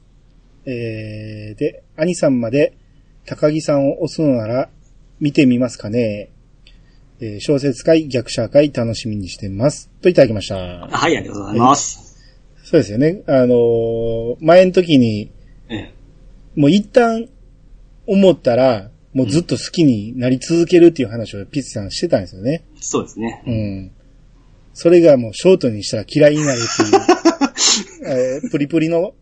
えー、で、兄さんまで高木さんを押すのなら見てみますかね。えー小説会、逆者会楽しみにしてます。といただきました。はい、ありがとうございます。そうですよね。あのー前の時に、ええもう一旦思ったら、もうずっと好きになり続けるっていう話をピッチさんしてたんですよね。そうですね。うん。それがもうショートにしたら嫌いになるっていう、(laughs) えープリプリの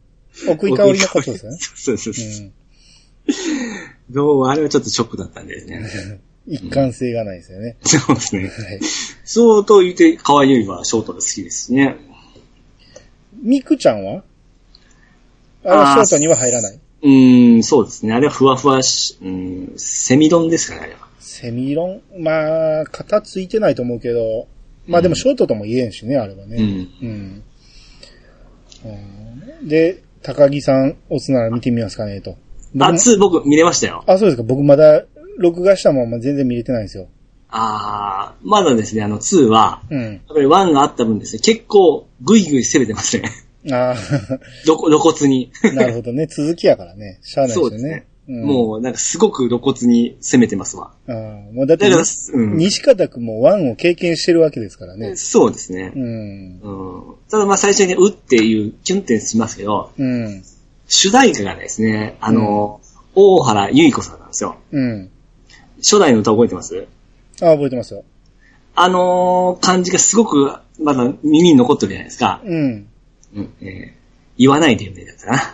奥井香りのことですよね。そうそうそう。うん。どうもあれはちょっとショックだったんですね。(laughs) 一貫性がないですよね。そうですね。はい。そうと言って、河合由衣はショートで好きですしね。ミクちゃんは？あれはショートには入らない。うーん、そうですね。あれはふわふわし、うん、セミ丼ですかね、あれは。セミロン？まあ、型ついてないと思うけど、まあでもショートとも言えんしね、あれはね。うん。うん。うんで、高木さん押すなら見てみますかね、と。僕あ、も2僕見れましたよ。あ、そうですか。僕まだ、録画したまま全然見れてないんですよ。あー、まだですね、あの2は、うん。やっぱり1があった分ですね、結構グイグイ攻めてますね。あどこ、露骨に。あ、(laughs) なるほどね。続きやからね。しゃあないですよねそうですね。。うん、もう、なんかすごく露骨に攻めてますわ。ああもうだってだから、うん。西方くんもワンを経験してるわけですからね。そうですねう。ん。うん。ただまあ最初にうっていうキュンってしますけど、うん。主題歌がですね、あの、大原由衣子さんなんですよ。うん。初代の歌覚えてます？あ覚えてますよ。あのー感じがすごくまだ耳に残ってるじゃないですか。うん。うん。えー言わないでよね、だったかな。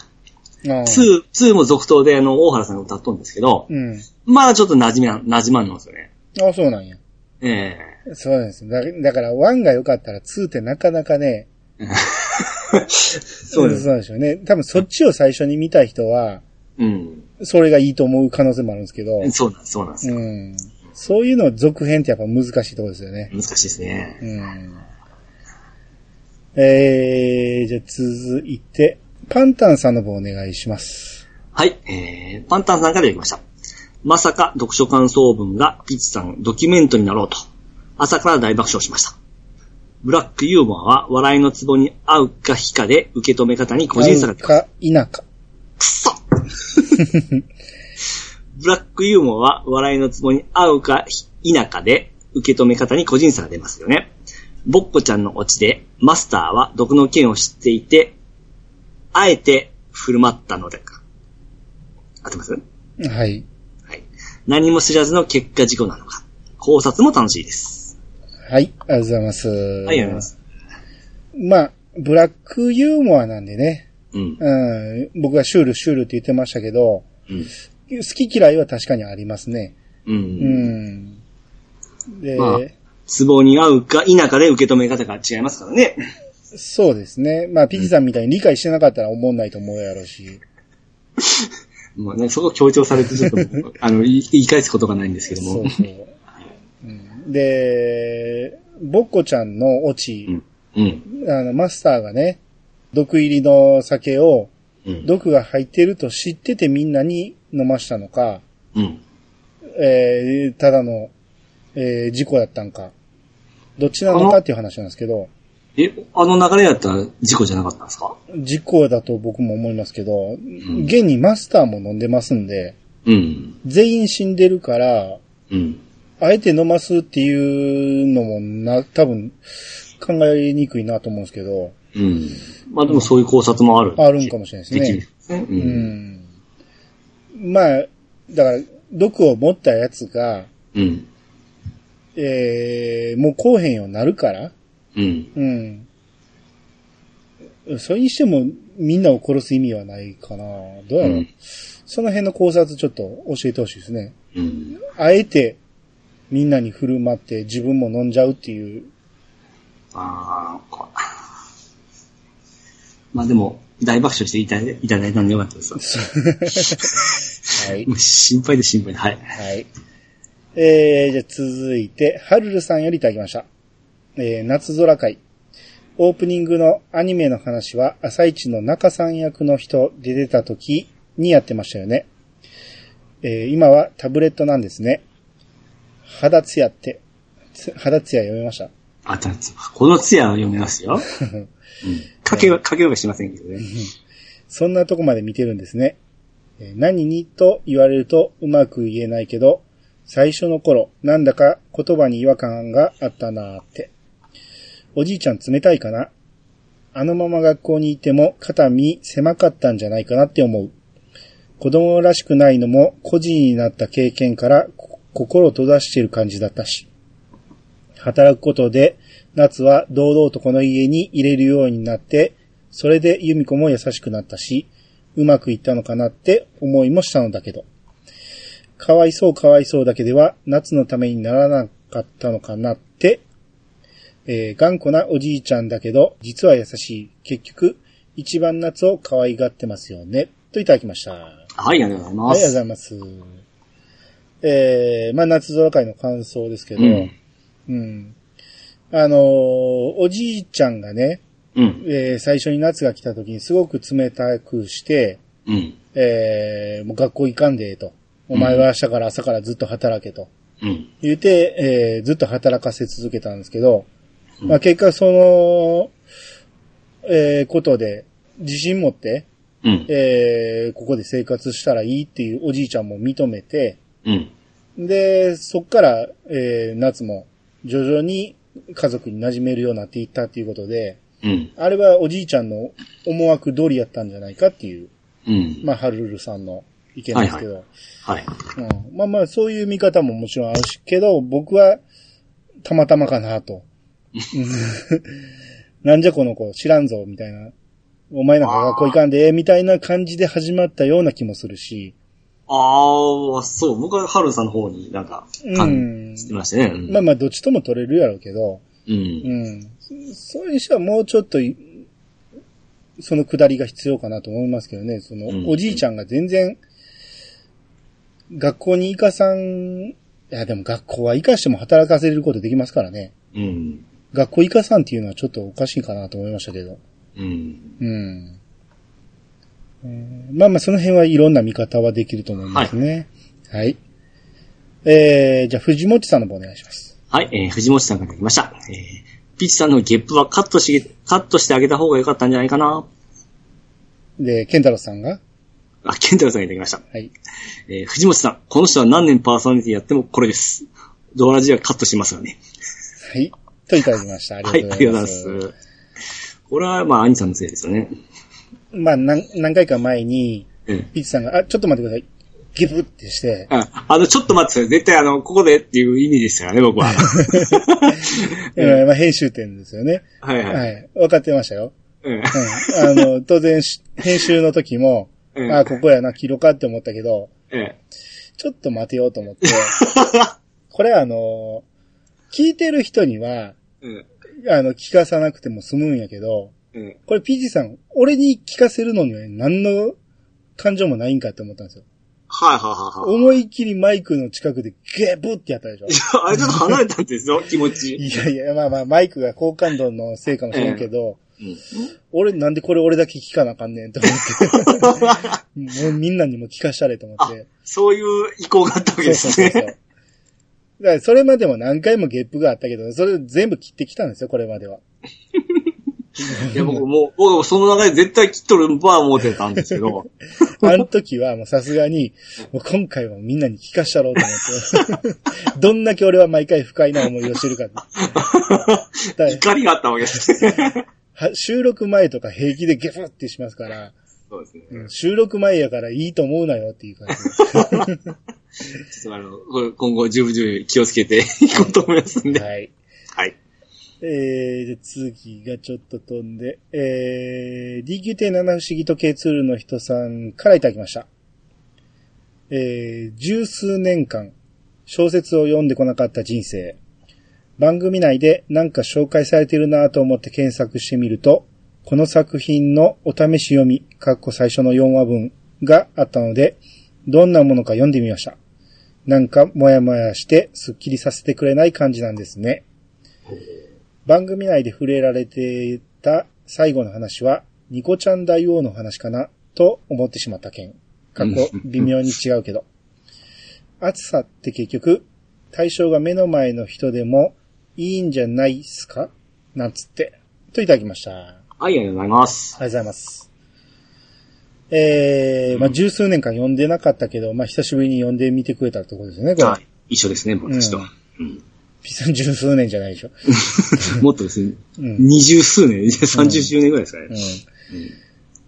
ああ。2、2も続投であの、大原さんが歌っとるんですけど、うん。まだちょっと馴染みな、馴染まんのですよね。あそうなんや。えそうなんです。だだから、ワンが良かったら、ツーってなかなかね、え (laughs) そうです。そうでしょうね。多分そっちを最初に見た人は、うん。それがいいと思う可能性もあるんですけど、そうなんです、そうなんですよ。うん。そういうの続編ってやっぱ難しいところですよね。難しいですね。うん。えー、じゃあ続いて、パンタンさんの方お願いします。はい、えー、パンタンさんからいきました。まさか読書感想文がピッチさんドキュメントになろうと、朝から大爆笑しました。ブラックユーモアは笑いのツボに合うか非かで受け止め方に個人差が出ます。か、否か。くそ (laughs) ブラックユーモアは笑いのツボに合うか否かで受け止め方に個人差が出ますよね。ボッコちゃんのオチでマスターは毒の剣を知っていて、あえて振る舞ったのでか。合ってます？はい。はい。何も知らずの結果事故なのか。考察も楽しいです。はい、ありがとうございます。はい、ありがとうございます。まあ、ブラックユーモアなんでね、うん。うん、僕がシュールシュールって言ってましたけど、うん。好き嫌いは確かにありますね。う。うんん。で、まあツボに合うか否かで受け止め方が違いますからね。そうですね。まあ、ピチさんみたいに理解してなかったら思んないと思うやろうし。(laughs) もうね、そこ強調されてちょっと、(laughs) あの、言い返すことがないんですけどもそう。そう。うん、で、ボッコちゃんのオチう、ん。うん。あの、マスターがね、毒入りの酒を、うん。毒が入ってると知っててみんなに飲ましたのか、うん。えー、ただの、えー、事故だったんか、どっちなのかっていう話なんですけど、え、あの流れだったら事故じゃなかったんですか？事故だと僕も思いますけど、ん現にマスターも飲んでますんで、うん。全員死んでるから、うん。あえて飲ますっていうのもな、多分、考えにくいなと思うんですけど、うん。まあでもそういう考察もある。あるんかもしれないですねできる。う。うんん。まあ、だから、毒を持ったやつが、うん。えー、もうこうへんようになるから、うん。うん。それにしても、みんなを殺す意味はないかな。どうやろう、うんその辺の考察ちょっと教えてほしいですね。うん。あえて、みんなに振る舞って自分も飲んじゃうっていう。ああ、こまあでも、大爆笑していただいいただいたのでよかったです。(laughs) はい心配で心配で。はい。はい。えー、じゃあ続いて、はるるさんよりいただきました。えー、夏空会。オープニングのアニメの話は、朝一の中さん役の人で出た時にやってましたよね。えー、今はタブレットなんですね。肌ツヤって、つ肌ツヤ読めました？あたこのツヤは読めますよ。うん。かけは、かけはしませんけどね。そんなとこまで見てるんですね。えー何にと言われるとうまく言えないけど、最初の頃、なんだか言葉に違和感があったなーって。おじいちゃん冷たいかな？あのまま学校にいても肩身狭かったんじゃないかなって思う。子供らしくないのも孤児になった経験から心を閉ざしている感じだったし。働くことで夏は堂々とこの家に入れるようになって、それで由美子も優しくなったし、うまくいったのかなって思いもしたのだけど。かわいそうかわいそうだけでは夏のためにならなかったのかなって、えー頑固なおじいちゃんだけど、実は優しい。結局、一番夏を可愛がってますよね。といただきました。はい、ありがとうございまはい、ありがとうごす。ざいます。えー、まあ、夏空会の感想ですけど、うん。うん。あのーおじいちゃんがね、うん。えー最初に夏が来た時にすごく冷たくして、うん。えーもう学校行かんでえと。お前は明日から朝からずっと働けと。うん。言うて、えーずっと働かせ続けたんですけど、まあ結果その、えーことで、自信持って、うん。えーここで生活したらいいっていうおじいちゃんも認めて、うん。で、そっから、えー夏も徐々に家族に馴染めるようになっていったっていうことで、うん。あれはおじいちゃんの思惑通りやったんじゃないかっていう、うん。まあ、ハルルさんの意見ですけど、はい。うん、まあまあ、そういう見方ももちろんあるし、けど、僕は、たまたまかなと。うんなんじゃこの子、知らんぞ、みたいな。お前なんか学校行かんで、みたいな感じで始まったような気もするし、ああ、そう。僕はハルさんの方になんか、うん感じてましたね。うんまあまあ、どっちとも取れるやろうけど、うん。うん。それにしてはもうちょっとい、そのくだりが必要かなと思いますけどね。その、うんおじいちゃんが全然、学校に行かさん、いやでも学校は行かしても働かせれることできますからね。うん。学校行かさんっていうのはちょっとおかしいかなと思いましたけど。うん。うん。えーまあまあその辺はいろんな見方はできると思いますね。はい。えー、じゃあ藤本さんの方お願いします。はい、えー、藤本さんから来ました。えー、ピッチさんのゲップはカットし、カットしてあげた方が良かったんじゃないかな。で、ケンタロウさんが？あ、ケンタロウさんがいただきました。はい。えー、藤本さん、この人は何年パーソナリティやってもこれです。ドアラジはカットしますよね。はい。といただきました。ありがはい、とうありがとうございます。ございます。これは、まあ、兄さんのせいですよね。まあ、何、何回か前に、うん。ピッチさんが、あ、ちょっと待ってください。ギブってして、あ、あの、ちょっと待ってください。絶対あの、ここでっていう意味でしたよね、僕は。(laughs) えーまあ、編集点ですよね。はいはい。はい。分かってましたよ。うん。うん。あの、当然し、編集の時も、うんあ、ここやな、切ろうかって思ったけど、えちょっと待てようと思って、(laughs) これあの、聞いてる人には、え。うん。あの、聞かさなくても済むんやけど、うん。これ PG さん、俺に聞かせるのには何の感情もないんかって思ったんですよ。はいはいはいはい。思いっきりマイクの近くでゲブってやったでしょ。あれちょっと離れたんですよ、(laughs) 気持ち。いやいや、まあまあ、マイクが高感度のせいかもしれんけど、うん。俺なんでこれ俺だけ聞かなあかんねんと思って。(laughs) もうみんなにも聞かしたれと思あって。、そういう意向があったわけですそうそうそう。ね。だからそれまでも何回もゲップがあったけど、それ全部切ってきたんですよ、これまでは。(laughs) いや、僕もう、僕もその中で絶対切っとるんば思ってたんですけど、(laughs) あの時はもうさすがに、もう今回はみんなに聞かしたろうと思って。(laughs) どんだけ俺は毎回不快な思いをしてるか。怒りがあったわけです収録前とか平気でゲフってしますから、そうですね。うん収録前やからいいと思うなよっていう感じ。(laughs) ちょっとあの、これ今後十分十分気をつけて (laughs) いこうと思いますんで。はい。はい。えー、で次がちょっと飛んで、えー、DQ.7 不思議時計ツールの人さんからいただきました。えー、十数年間、小説を読んでこなかった人生。番組内でなんか紹介されてるなと思って検索してみると、この作品のお試し読み、かっこ最初の4話分があったので、どんなものか読んでみました。なんかもやもやしてスッキリさせてくれない感じなんですね。番組内で触れられていた最後の話は、ニコちゃん大王の話かなと思ってしまった件。過去、微妙に違うけど。暑さって結局、対象が目の前の人でもいいんじゃないっすか？なんつって。といただきました。ありはい、ありがとうございます。がとうございます。えー、まあ、十数年間読んでなかったけど、まあ、久しぶりに読んでみてくれたってことですよね、これ。あ一緒ですね、僕たちと。うん。十数年じゃないでしょ。(laughs) もっとですね、うん二十数年、30周年ぐらいですかね。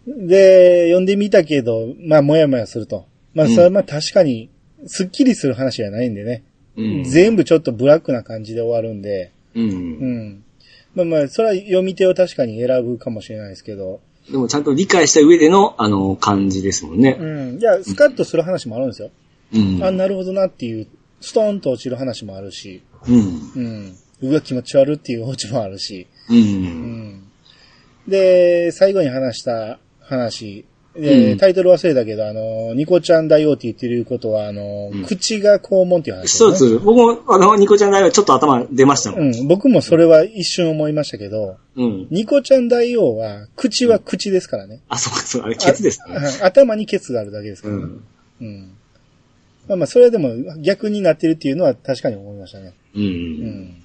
うん。で、読んでみたけど、まあ、もやもやすると。まあ、それはまあ確かに、スッキリする話じゃないんでね。うん。全部ちょっとブラックな感じで終わるんで。う。うんん。まあまあ、それは読み手を確かに選ぶかもしれないですけど。でもちゃんと理解した上での、あの、感じですもんねう。ん。いや、スカッとする話もあるんですよ。うん。あ、なるほどなっていう、ストーンと落ちる話もあるし。うん。うん。うわ、気持ち悪っていうオチもあるし。う。うんん。で、最後に話した話。で、うんタイトル忘れたけど、あの、ニコちゃん大王って言ってることは、あの、うん口が肛門っていう話、そうです。僕も、あの、ニコちゃん大はちょっと頭出ましたもん。うん、僕もそれは一瞬思いましたけど、うん。ニコちゃん大王は、口は口ですからね。あ、そうか、そう、あれ、ケツですね。あ頭にケツがあるだけですから、ねうん。うん。まあまあ、それでも逆になってるっていうのは確かに思いましたね。う。うんん。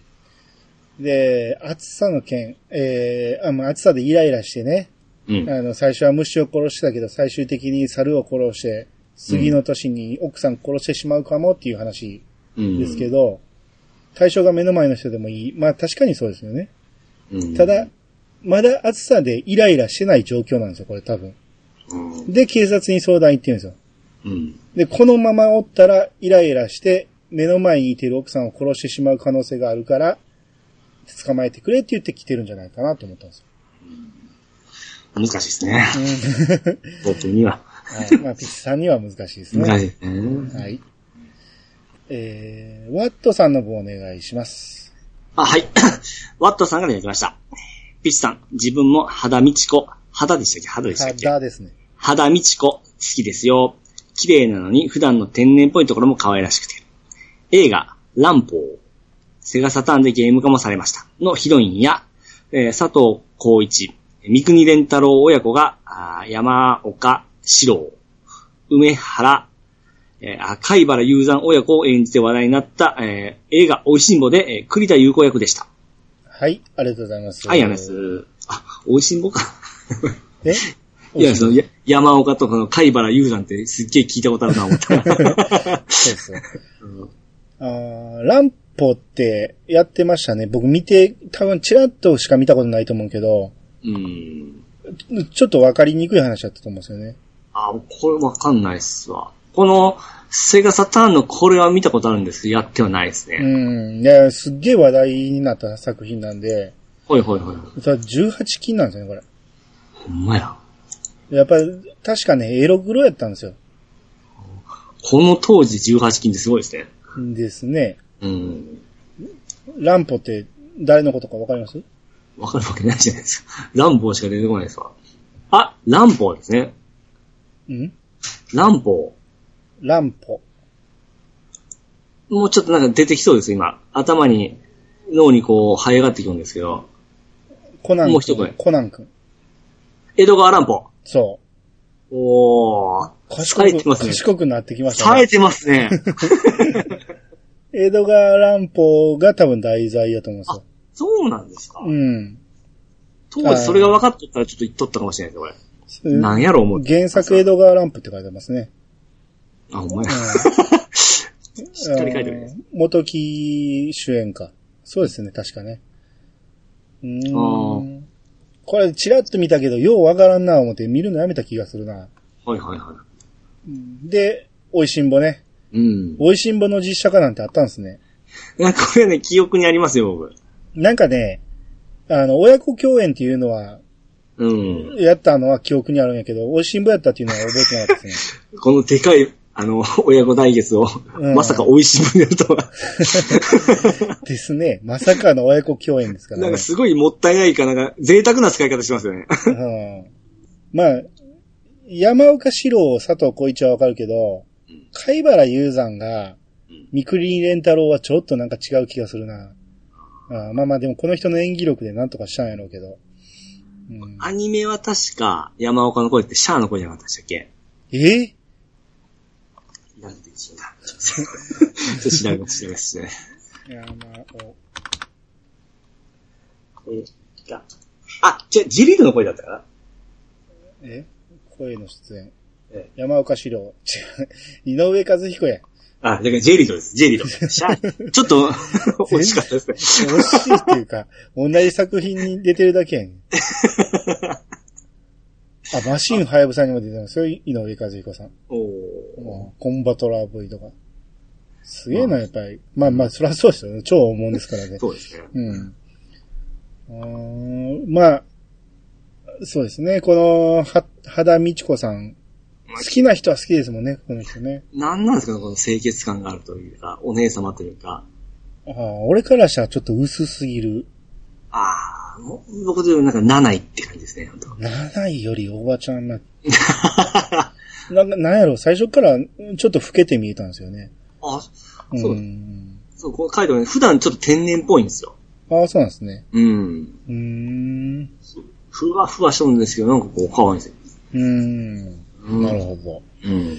で、暑さの件、えー、あ、まあ、暑さでイライラしてね、うん。あの、最初は虫を殺してたけど、最終的に猿を殺して、次の年に奥さん殺してしまうかもっていう話うん。ですけど、対象が目の前の人でもいい。まあ確かにそうですよね。うんただ、、まだ暑さでイライラしてない状況なんですよ、これ多分。うん。で、警察に相談行ってるんですよ。うん。で、このままおったらイライラして、目の前にいている奥さんを殺してしまう可能性があるから、捕まえてくれって言って来てるんじゃないかなと思ったんですよ。難しいですね。(laughs) 僕には。はい。まあ、ピッチさんには難しいですね。難しいですね。はい。えー、ワットさんの分お願いします。あ、はい。(coughs) ワットさんからいただきました。ピッチさん、自分も肌みちこ、肌でしたっけ？肌でしたっけ？肌ですね。肌みちこ、好きですよ。綺麗なのに普段の天然っぽいところも可愛らしくて。映画、乱歩、セガサターンでゲーム化もされました。のヒロインや、えー佐藤浩一、三国連太郎親子が、山岡四郎、梅原、えーあ貝原雄山親子を演じて話題になった、えー映画、おいしんぼで、えー栗田優子役でした。はい、ありがとうございます。はい、ありがとうございます。あ、おいしんぼか。え？(laughs) いや、その、や山岡とこの貝原雄山ってすっげえ聞いたことあるな思った。(laughs) そうそう。あーランポってやってましたね。僕見て、多分チラッとしか見たことないと思うけど、うん。ちょっとわかりにくい話だったと思うんですよね。あ、これわかんないっすわ。この、セガサターンのこれは見たことあるんですけど、やってはないですうね。ん。いや、すっげえ話題になった作品なんで、ほいほいほい。それは18禁なんですよね、これ。ほんまや。やっぱり、確かね、エログロやったんですよ。この当時18金ってすごいですね。ですね。うん。ランポって誰のことかわかります？わかるわけないじゃないですか。ランボーしか出てこないですわ。あ、ランボーですね。ん？ランボランポ。ー。もうちょっとなんか出てきそうです、今。頭に、脳にこう、生え上がってくるんですけど。コナン君もう一声。コナン君。江戸川乱歩。そおー。う。賢く、冴えてますね。賢くなってきましたね。冴えてますね。(laughs) 江戸川乱歩が多分題材やと思うんですよ。そうなんですか？うん。当時それが分かっとったらちょっと言っとったかもしれないですこれ。なんやろ思って。原作江戸川乱歩って書いてますね。あ、ほんまや。(laughs) しっかり書いてるね。うん元木主演か。そうですね、確かね。うーあん。これ、チラッと見たけど、ようわからんな思って見るのやめた気がするな。はいはいはで、おいしんぼね。い。うん。おいしんぼの実写化なんてあったんですね。なんかこれね、記憶にありますよ、僕。なんかね、あの、親子共演っていうのは、うん。やったのは記憶にあるんやけど、おいしんぼやったっていうのは覚えてなかったですね。(laughs) このでかい、あの、親子対決を、うんまさか美味しい分でやるとは。(laughs) ですね。まさかの親子共演ですからねなんか。すごいもったいないかなんか、贅沢な使い方しますよね。うんまあ、山岡四郎、佐藤小一はわかるけど、貝原雄山が、三国連太郎はちょっとなんか違う気がするな。あまあまあでもこの人の演技力でなんとかしたんやろうけど。うん、アニメは確か、山岡の声ってシャアの声じゃなかったでしたっけ？え？なんでしょうな。ちょっと調べます、調べます、調べます。山岡えーあ、じゃ、ジリルの声だったかな？え？声の出演え。山岡史郎。違う。井上和彦や。あ、だからジェリードです。ジェリード。ちょっと、(laughs) 惜しかったですね。惜しいっていうか、同じ作品に出てるだけやん。あ、マシンはやぶさにも出てます。それ井上和彦さん。おーうんコンバトラー V とか。すげえな、やっぱり。まあまあ、そりゃそうですよね。超思うんですからね。(laughs) そうですね。うん。うーんまあ、そうですね。この、は、肌美智子さん。好きな人は好きですもんね、この人ね。なんなんですかね、この清潔感があるというか、お姉様というか。ああ、俺からしたらちょっと薄すぎる。ああ、もう僕で言うなんか7位って感じですね、本当7位よりおばちゃんな。(laughs) なんか、なんやろ、最初からちょっと老けて見えたんですよね。あ、うそう、ん。そう、このカイトね、普段ちょっと天然っぽいんですよ。ああ、そうなんですね。うん。うーん。ふわふわしとるんですけど、なんかこう、可愛いんですよ。うーん。うんなるほど。うん。